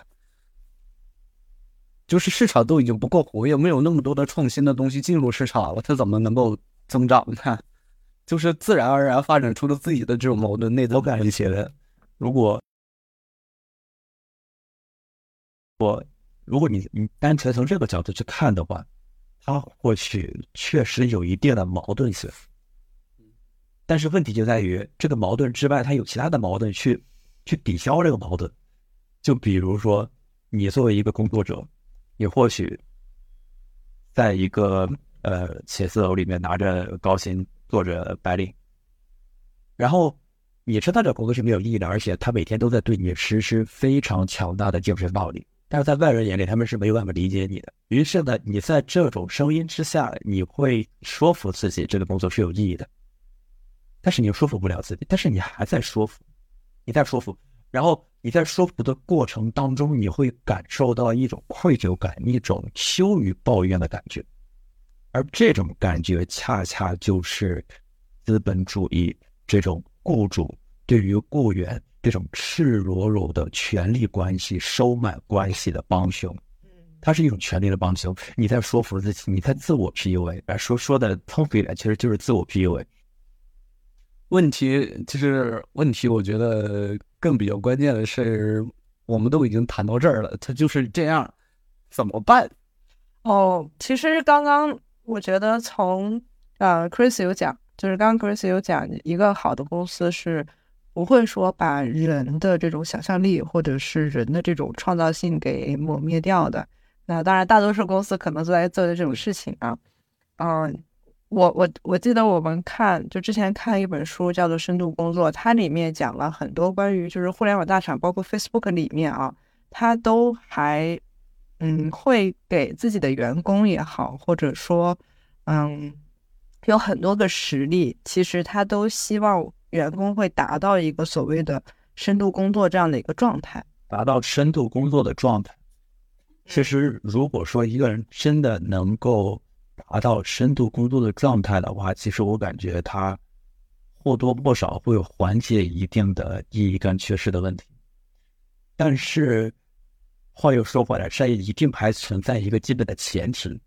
就是市场都已经不够活跃，没有那么多的创新的东西进入市场了，它怎么能够增长呢？就是自然而然发展出了自己的这种矛盾内在。我感觉得，如果我如果你你单纯从这个角度去看的话，它或许确实有一定的矛盾性。但是问题就在于，这个矛盾之外，它有其他的矛盾去去抵消这个矛盾。就比如说，你作为一个工作者。你或许在一个呃写字楼里面拿着高薪做着白领，然后你知道这工作是没有意义的，而且他每天都在对你实施非常强大的精神暴力，但是在外人眼里他们是没有办法理解你的。于是呢，你在这种声音之下，你会说服自己这个工作是有意义的，但是你又说服不了自己，但是你还在说服，你在说服。然后你在说服的过程当中，你会感受到一种愧疚感，一种羞于抱怨的感觉，而这种感觉恰恰就是资本主义这种雇主对于雇员这种赤裸裸的权力关系、收买关系的帮凶。它是一种权力的帮凶。你在说服自己，你在自我 PUA，而说说的通俗一点，其实就是自我 PUA。问题其实问题，我觉得更比较关键的是，我们都已经谈到这儿了，他就是这样，怎么办？哦，其实刚刚我觉得从呃，Chris 有讲，就是刚刚 Chris 有讲，一个好的公司是不会说把人的这种想象力或者是人的这种创造性给抹灭掉的。那当然，大多数公司可能都在做的这种事情啊，嗯。我我我记得我们看就之前看一本书叫做《深度工作》，它里面讲了很多关于就是互联网大厂，包括 Facebook 里面啊，它都还嗯会给自己的员工也好，或者说嗯有很多个实例，其实他都希望员工会达到一个所谓的深度工作这样的一个状态，达到深度工作的状态。其实如果说一个人真的能够。达到深度工作的状态的话，其实我感觉它或多或少会缓解一定的意义感缺失的问题。但是话又说回来，这一定还存在一个基本的前提，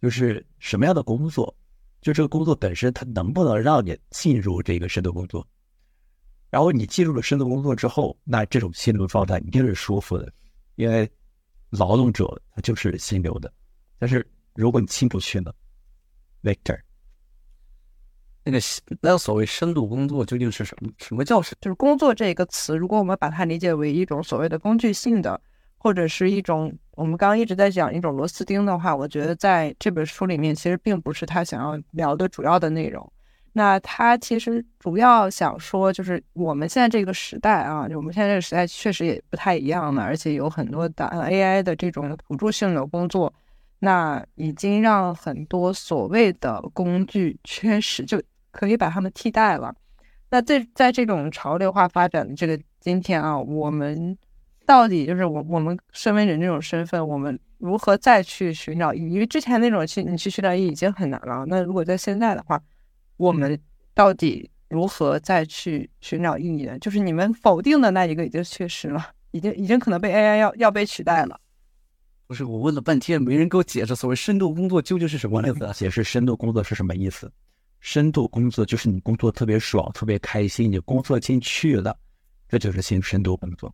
就是什么样的工作，就这个工作本身它能不能让你进入这个深度工作。然后你进入了深度工作之后，那这种心流状态一定是舒服的，因为劳动者他就是心流的，但是。如果你进不去呢，Victor，那个那所谓深度工作究竟是什么？什么叫是？就是工作这个词，如果我们把它理解为一种所谓的工具性的，或者是一种我们刚刚一直在讲一种螺丝钉的话，我觉得在这本书里面其实并不是他想要聊的主要的内容。那他其实主要想说，就是我们现在这个时代啊，就我们现在这个时代确实也不太一样了，而且有很多的 AI 的这种辅助性的工作。那已经让很多所谓的工具缺失，就可以把它们替代了。那在在这种潮流化发展的这个今天啊，我们到底就是我我们身为人这种身份，我们如何再去寻找意义？因为之前那种去你去寻找意义已经很难了。那如果在现在的话，我们到底如何再去寻找意义呢？就是你们否定的那一个已经缺失了，已经已经可能被 AI 要要被取代了。不是我问了半天，没人给我解释所谓深度工作究竟是什么意思。解释深度工作是什么意思？深度工作就是你工作特别爽、特别开心，你工作进去了，这就是新深度工作。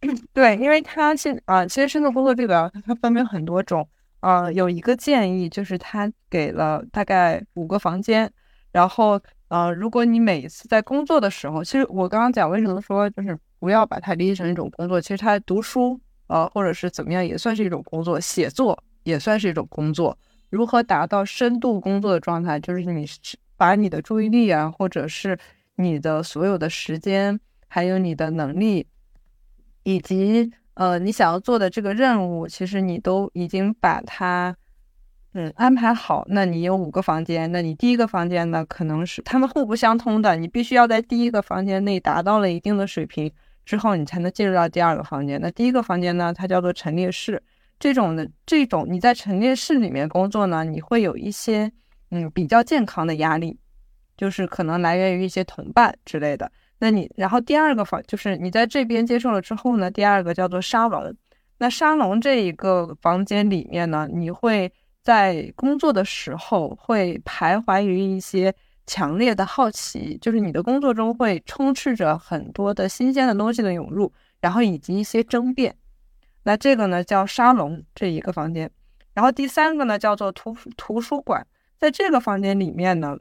对，因为它现啊，其实深度工作这个它分为很多种啊。有一个建议就是他给了大概五个房间，然后呃，如果你每一次在工作的时候，其实我刚刚讲为什么说就是不要把它理解成一种工作，其实他读书呃，或者是怎么样，也算是一种工作；写作也算是一种工作。如何达到深度工作的状态，就是你把你的注意力啊，或者是你的所有的时间，还有你的能力，以及呃你想要做的这个任务，其实你都已经把它。嗯，安排好。那你有五个房间，那你第一个房间呢，可能是他们互不相通的。你必须要在第一个房间内达到了一定的水平之后，你才能进入到第二个房间。那第一个房间呢，它叫做陈列室。这种的这种你在陈列室里面工作呢，你会有一些嗯比较健康的压力，就是可能来源于一些同伴之类的。那你然后第二个房就是你在这边接受了之后呢，第二个叫做沙龙。那沙龙这一个房间里面呢，你会。在工作的时候，会徘徊于一些强烈的好奇，就是你的工作中会充斥着很多的新鲜的东西的涌入，然后以及一些争辩。那这个呢叫沙龙这一个房间，然后第三个呢叫做图图书馆。在这个房间里面呢，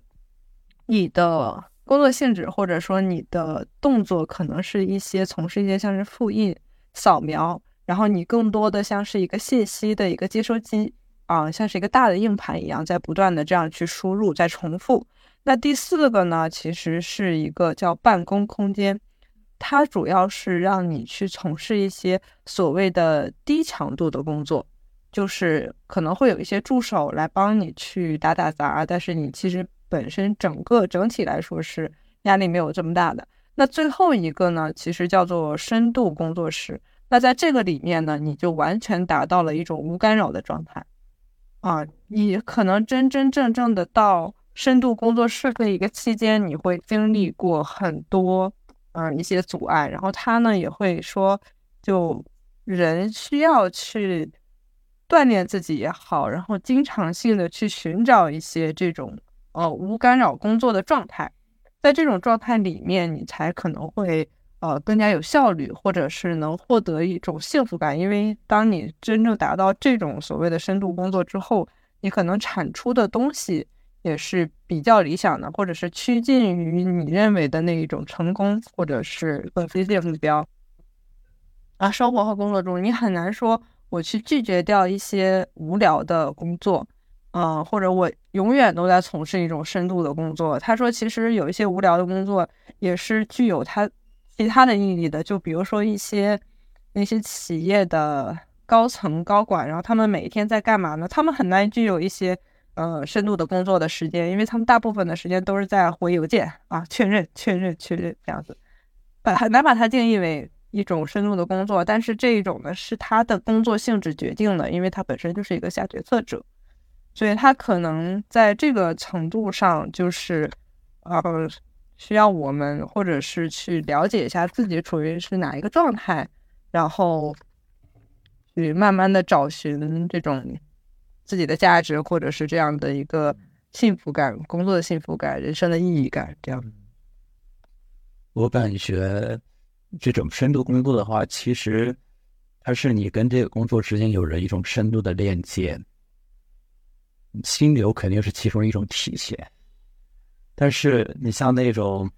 你的工作性质或者说你的动作可能是一些从事一些像是复印、扫描，然后你更多的像是一个信息的一个接收机。啊，像是一个大的硬盘一样，在不断的这样去输入，在重复。那第四个呢，其实是一个叫办公空间，它主要是让你去从事一些所谓的低强度的工作，就是可能会有一些助手来帮你去打打杂，但是你其实本身整个整体来说是压力没有这么大的。那最后一个呢，其实叫做深度工作室。那在这个里面呢，你就完全达到了一种无干扰的状态。啊，你可能真真正正的到深度工作室的一个期间，你会经历过很多，嗯，一些阻碍。然后他呢也会说，就人需要去锻炼自己也好，然后经常性的去寻找一些这种呃无干扰工作的状态，在这种状态里面，你才可能会。呃，更加有效率，或者是能获得一种幸福感，因为当你真正达到这种所谓的深度工作之后，你可能产出的东西也是比较理想的，或者是趋近于你认为的那一种成功，或者是更接近目标。啊，生活和工作中，你很难说我去拒绝掉一些无聊的工作，嗯，或者我永远都在从事一种深度的工作。他说，其实有一些无聊的工作也是具有它。其他的意义的，就比如说一些那些企业的高层高管，然后他们每一天在干嘛呢？他们很难具有一些呃深度的工作的时间，因为他们大部分的时间都是在回邮件啊，确认、确认、确认这样子，把很难把它定义为一种深度的工作。但是这一种呢，是他的工作性质决定的，因为他本身就是一个下决策者，所以他可能在这个程度上就是呃。需要我们，或者是去了解一下自己处于是哪一个状态，然后去慢慢的找寻这种自己的价值，或者是这样的一个幸福感、工作的幸福感、人生的意义感。这样，我感觉这种深度工作的话，其实它是你跟这个工作之间有着一种深度的链接，心流肯定是其中一种体现。但是你像那种，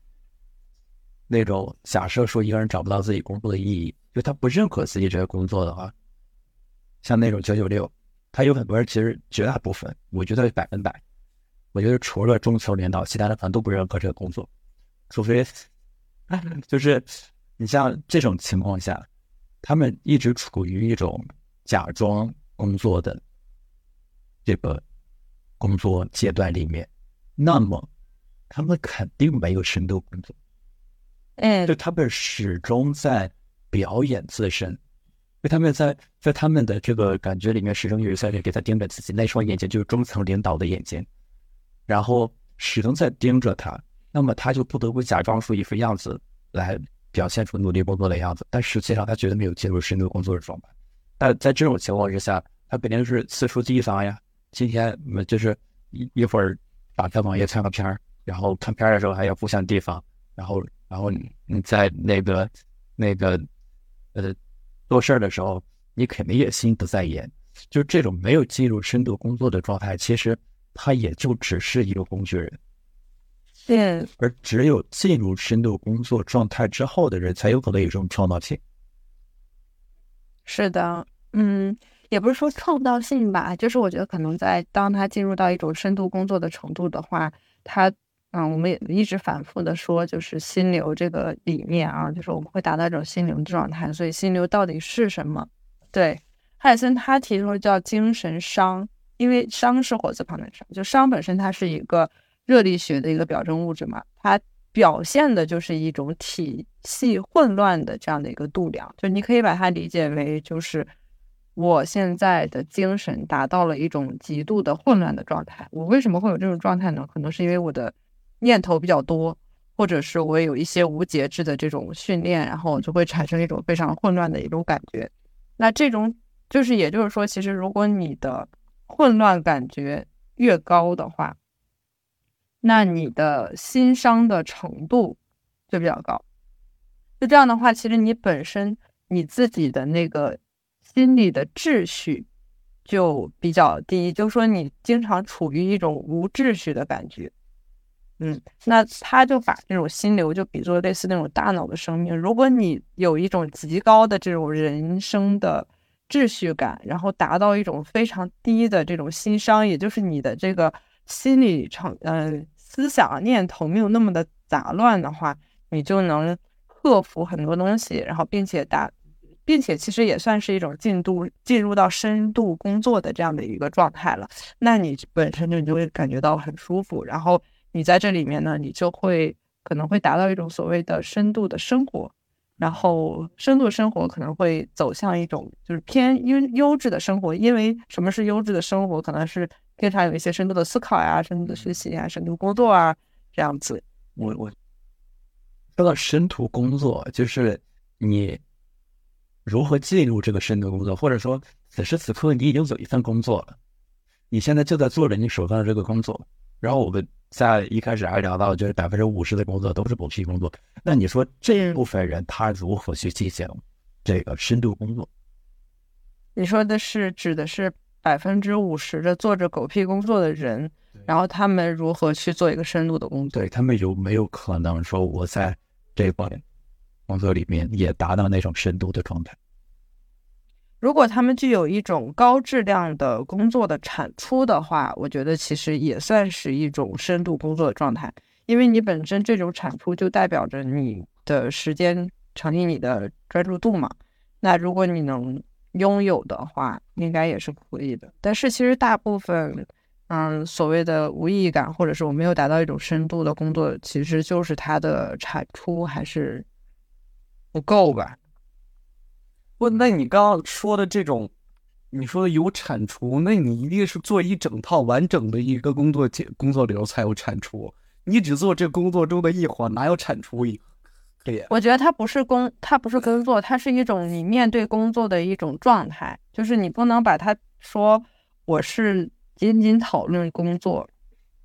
那种假设说一个人找不到自己工作的意义，就他不认可自己这个工作的话，像那种九九六，他有很多人其实绝大部分，我觉得百分百，我觉得除了中层领导，其他的可能都不认可这个工作，除非，就是你像这种情况下，他们一直处于一种假装工作的这个工作阶段里面，那么。他们肯定没有深度工作，哎，就他们始终在表演自身，因为他们在在他们的这个感觉里面，始终有在给他盯着自己那双眼睛，就是中层领导的眼睛，然后始终在盯着他，那么他就不得不假装出一副样子来表现出努力工作的样子，但实际上他绝对没有进入深度工作的状态。但在这种情况之下，他肯定是四处地方呀，今天我们就是一一会儿打开网页看个片儿。然后看片儿的时候还要互相提防，然后，然后你在那个那个呃做事儿的时候，你肯定也心不在焉。就这种没有进入深度工作的状态，其实他也就只是一个工具人。嗯，而只有进入深度工作状态之后的人，才有可能有这种创造性。是的，嗯，也不是说创造性吧，就是我觉得可能在当他进入到一种深度工作的程度的话，他，嗯，我们也一直反复的说，就是心流这个理念啊，就是我们会达到一种心流的状态。所以心流到底是什么？对，海森他提出叫精神熵，因为熵是火字旁的熵，就熵本身它是一个热力学的一个表征物质嘛，它表现的就是一种体系混乱的这样的一个度量，就你可以把它理解为就是我现在的精神达到了一种极度的混乱的状态。我为什么会有这种状态呢？可能是因为我的念头比较多，或者是我有一些无节制的这种训练，然后就会产生一种非常混乱的一种感觉。那这种就是，也就是说，其实如果你的混乱感觉越高的话，那你的心伤的程度就比较高。就这样的话，其实你本身你自己的那个心理的秩序就比较低，就说你经常处于一种无秩序的感觉。嗯，那他就把这种心流就比作类似那种大脑的生命。如果你有一种极高的这种人生的秩序感，然后达到一种非常低的这种心伤，也就是你的这个。心理成呃思想念头没有那么的杂乱的话，你就能克服很多东西，然后并且达，并且其实也算是一种进度进入到深度工作的这样的一个状态了。那你本身就你就会感觉到很舒服，然后你在这里面呢，你就会可能会达到一种所谓的深度的生活，然后深度生活可能会走向一种就是偏优优质的生活，因为什么是优质的生活，可能是。经常有一些深度的思考呀，深度的学习呀，深度工作啊，这样子。我我说到深度工作，就是你如何进入这个深度工作，或者说此时此刻你已经有一份工作了，你现在就在做着你手上的这个工作。然后我们在一开始还聊到，就是百分之五十的工作都是狗屁工作。那你说这部分人他如何去进行这个深度工作？你说的是指的是？百分之五十的做着狗屁工作的人，然后他们如何去做一个深度的工作？对他们有没有可能说我在这块工作里面也达到那种深度的状态？如果他们具有一种高质量的工作的产出的话，我觉得其实也算是一种深度工作的状态，因为你本身这种产出就代表着你的时间乘以你的专注度嘛。那如果你能。拥有的话，应该也是可以的。但是其实大部分，嗯，所谓的无意义感，或者是我没有达到一种深度的工作，其实就是它的产出还是不够吧？不，那你刚刚说的这种，你说的有产出，那你一定是做一整套完整的一个工作工作流才有产出。你只做这工作中的一环，哪有产出？我觉得它不是工，它不是工作，它是一种你面对工作的一种状态。就是你不能把它说我是仅仅讨论工作，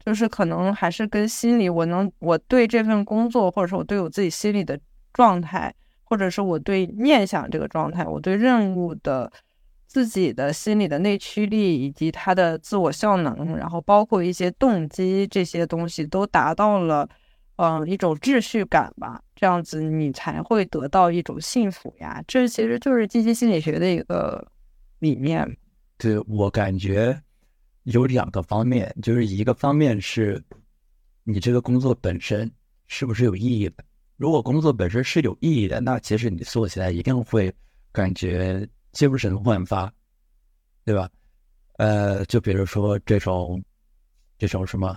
就是可能还是跟心理，我能我对这份工作，或者说我对我自己心里的状态，或者是我对念想这个状态，我对任务的自己的心理的内驱力以及它的自我效能，然后包括一些动机这些东西都达到了。嗯，一种秩序感吧，这样子你才会得到一种幸福呀。这其实就是积极心理学的一个理念。对我感觉有两个方面，就是一个方面是你这个工作本身是不是有意义的。如果工作本身是有意义的，那其实你做起来一定会感觉精神焕发，对吧？呃，就比如说这种这种什么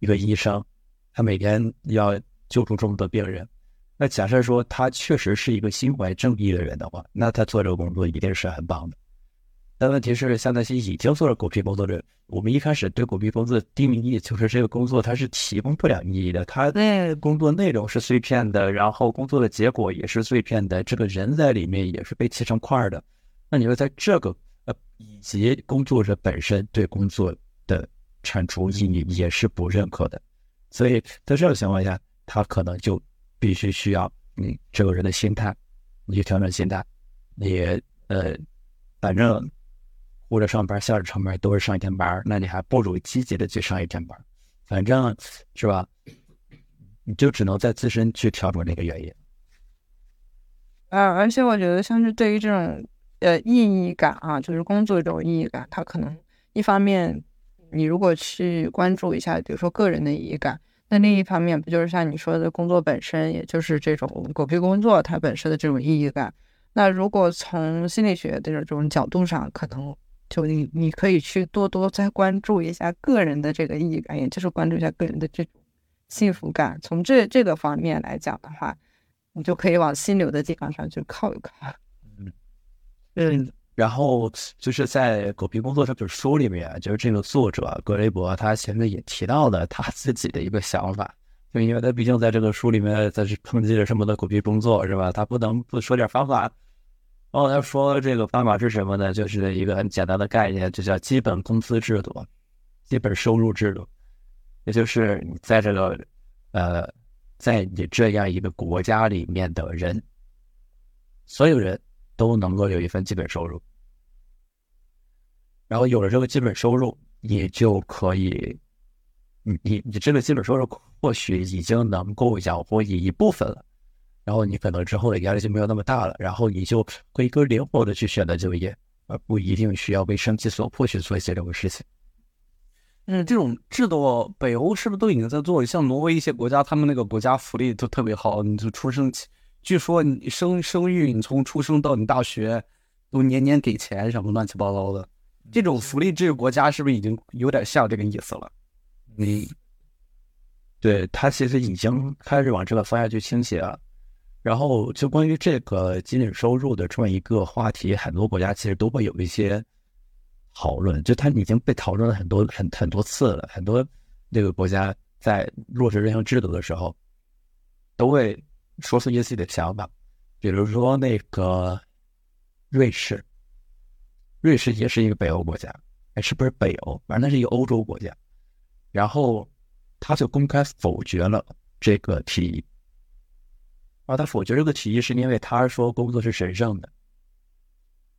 一个医生。他每天要救助这么多病人，那假设说他确实是一个心怀正义的人的话，那他做这个工作一定是很棒的。但问题是，像那些已经做了狗屁工作的人，我们一开始对狗屁工作定义就是这个工作它是提供不了意义的，它的工作内容是碎片的，然后工作的结果也是碎片的，这个人在里面也是被切成块的。那你说在这个呃，以及工作者本身对工作的产出意义也是不认可的。所以在这种情况下，他可能就必须需要你这个人的心态，你去调整心态。你呃，反正或者上班、下着上班都是上一天班，那你还不如积极的去上一天班。反正是吧？你就只能在自身去调整这个原因。呃，而且我觉得像是对于这种呃意义感啊，就是工作这种意义感，它可能一方面你如果去关注一下，比如说个人的意义感，那另一方面不就是像你说的工作本身，也就是这种狗屁工作它本身的这种意义感。那如果从心理学的这种角度上，可能就你你可以去多多再关注一下个人的这个意义感，也就是关注一下个人的这种幸福感。从这这个方面来讲的话。你就可以往心流的地方上去靠一靠。嗯 嗯，然后就是在《狗屁工作》这本书里面，就是这个作者格雷伯，他前面也提到了他自己的一个想法，就因为他毕竟在这个书里面在抨击了什么的狗屁工作，是吧？他不能不说点方法。然后他说这个方法是什么呢？就是一个很简单的概念，就叫基本工资制度、基本收入制度，也就是你在这个呃。在你这样一个国家里面的人，所有人都能够有一份基本收入，然后有了这个基本收入，你就可以，你你你这个基本收入或许已经能够养活你一部分了，然后你可能之后的压力就没有那么大了，然后你就可以更灵活的去选择就业，而不一定需要被生计所迫去做一些这个事情。嗯，这种制度，北欧是不是都已经在做？像挪威一些国家，他们那个国家福利都特别好。你就出生，据说你生生育，你从出生到你大学，都年年给钱，什么乱七八糟的。这种福利制国家是不是已经有点像这个意思了？你，对他其实已经开始往这个方向去倾斜了。然后就关于这个基本收入的这么一个话题，很多国家其实都会有一些。讨论就它已经被讨论了很多很很多次了，很多那个国家在落实这项制度的时候，都会说出一些自己的想法。比如说那个瑞士，瑞士也是一个北欧国家，哎，是不是北欧？反正那是一个欧洲国家。然后他就公开否决了这个提议，而他否决这个提议是因为他说工作是神圣的。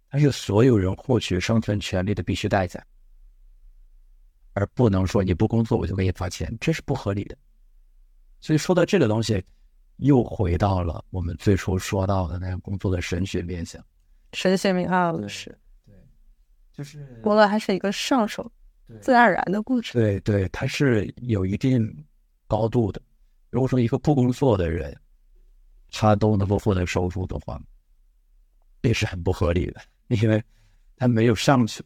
它是所有人获取生存权利的必须代价，而不能说你不工作我就给你发钱，这是不合理的。所以说到这个东西，又回到了我们最初说到的那个工作的神学面向。神学面向的是，对，就是伯乐还是一个上手、自然而然的过程。对对，它是有一定高度的。如果说一个不工作的人，他都能够获得收入的话，这是很不合理的。因为他没有上去，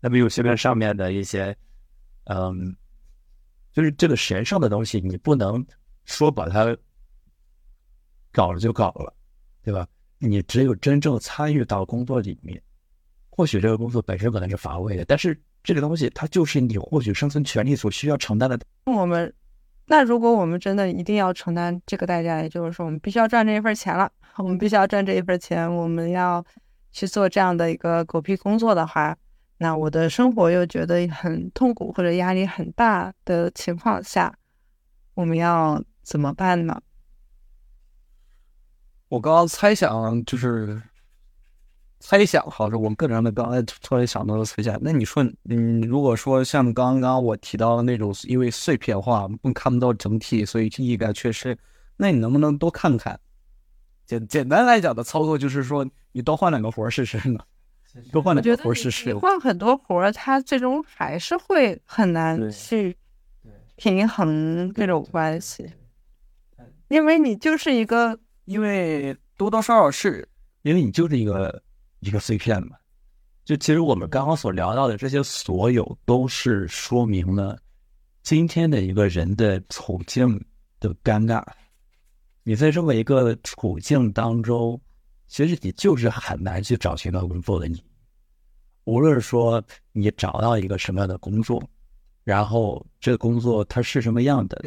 他没有学面上面的一些，嗯，就是这个神圣的东西，你不能说把它搞了就搞了，对吧？你只有真正参与到工作里面，或许这个工作本身可能是乏味的，但是这个东西它就是你获取生存权利所需要承担的。我们那如果我们真的一定要承担这个代价，也就是说我们必须要赚这一份钱了，我们必须要赚这一份钱，我们要。去做这样的一个狗屁工作的话，那我的生活又觉得很痛苦或者压力很大的情况下，我们要怎么办呢？我刚刚猜想就是猜想，好是我个人的刚才突然想到的猜想。那你说，嗯，如果说像刚刚我提到的那种，因为碎片化，更看不到整体，所以意义感缺失，那你能不能多看看？简简单来讲的操作就是说，你多换两个活试试呢，多换两个活试试。换很多活，它最终还是会很难去平衡这种关系，因为你就是一个，因为多多少少是，因为你就是一个一个碎片嘛。就其实我们刚刚所聊到的这些所有，都是说明了今天的一个人的处境的尴尬。你在这么一个处境当中，其实你就是很难去找寻到工作的。你无论说你找到一个什么样的工作，然后这个工作它是什么样的，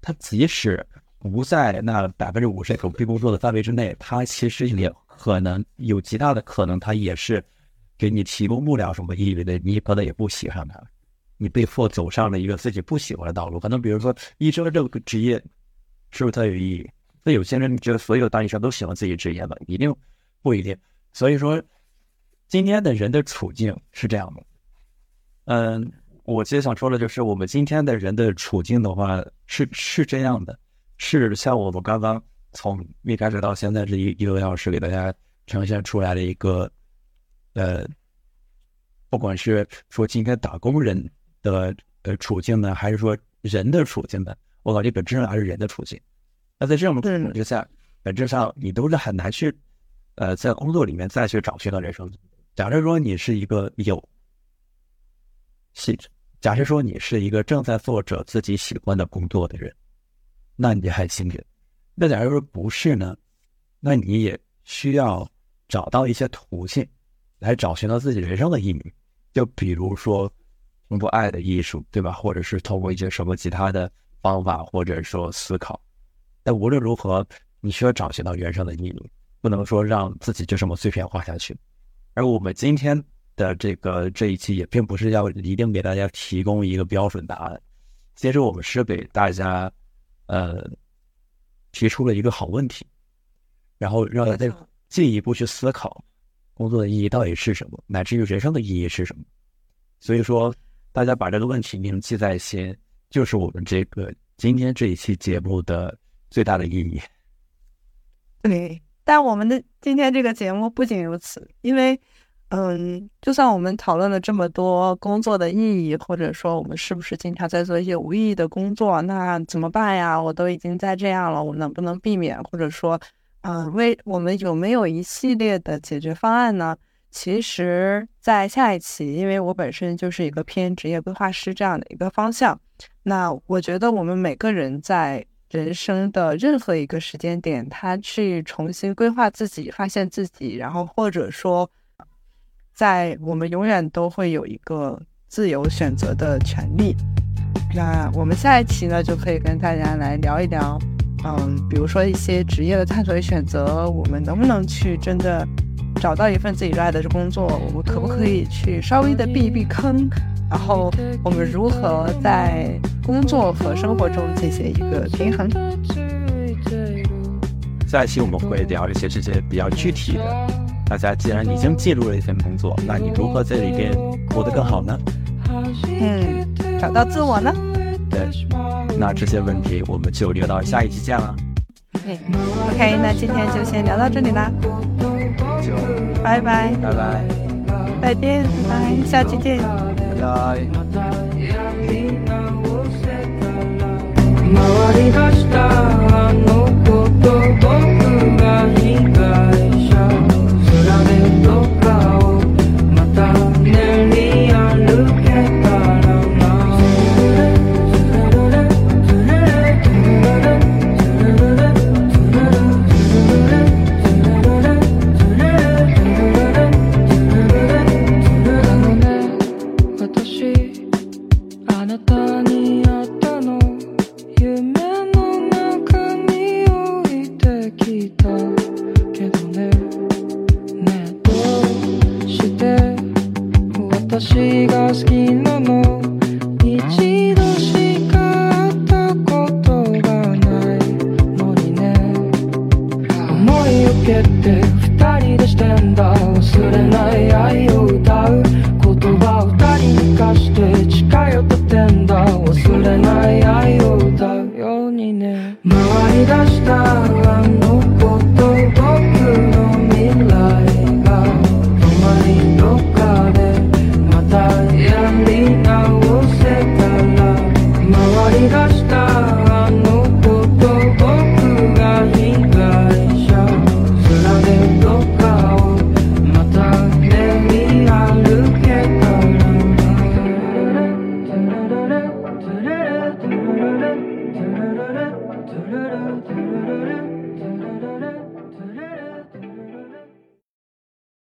它即使不在那百分之五十狗屁工作的范围之内，它其实也可能有极大的可能，他也是给你提供不了什么意义的。你可能也不喜欢他，你被迫走上了一个自己不喜欢的道路。可能比如说医生这个职业，是不是特有意义？那有些人觉得所有大医生都喜欢自己职业吗？一定不一定。所以说，今天的人的处境是这样的。嗯，我其实想说的就是，我们今天的人的处境的话，是是这样的，是像我们刚刚从一开始到现在这一一个多小时给大家呈现出来的一个，呃，不管是说今天打工人的呃处境呢，还是说人的处境呢，我感觉本质上还是人的处境。那在这种情况之下，本质上你都是很难去，呃，在工作里面再去找寻到人生。假设说你是一个有。是，假设说你是一个正在做着自己喜欢的工作的人，那你还幸运。那假如说不是呢？那你也需要找到一些途径来找寻到自己人生的意义。就比如说通过爱的艺术，对吧？或者是通过一些什么其他的方法，或者说思考。但无论如何，你需要找寻到人生的意义，不能说让自己就这么碎片化下去。而我们今天。的这个这一期也并不是要一定给大家提供一个标准答案，其实我们是给大家呃提出了一个好问题，然后让大家进一步去思考工作的意义到底是什么，乃至于人生的意义是什么。所以说，大家把这个问题铭记在心，就是我们这个今天这一期节目的最大的意义。对，但我们的今天这个节目不仅如此，因为。嗯，就算我们讨论了这么多工作的意义，或者说我们是不是经常在做一些无意义的工作，那怎么办呀？我都已经在这样了，我能不能避免？或者说，嗯，为我们有没有一系列的解决方案呢？其实，在下一期，因为我本身就是一个偏职业规划师这样的一个方向，那我觉得我们每个人在人生的任何一个时间点，他去重新规划自己，发现自己，然后或者说。在我们永远都会有一个自由选择的权利。那我们下一期呢，就可以跟大家来聊一聊，嗯，比如说一些职业的探索与选择，我们能不能去真的找到一份自己热爱的工作？我们可不可以去稍微的避一避坑？然后我们如何在工作和生活中进行一个平衡？下一期我们会聊一些这些比较具体的。大家既然已经进入了一份工作，那你如何在里边活得更好呢？嗯，找到自我呢？对，那这些问题我们就留到下一期见了。OK，那今天就先聊到这里啦，就拜拜，拜拜，再见，拜，下期见，拜拜。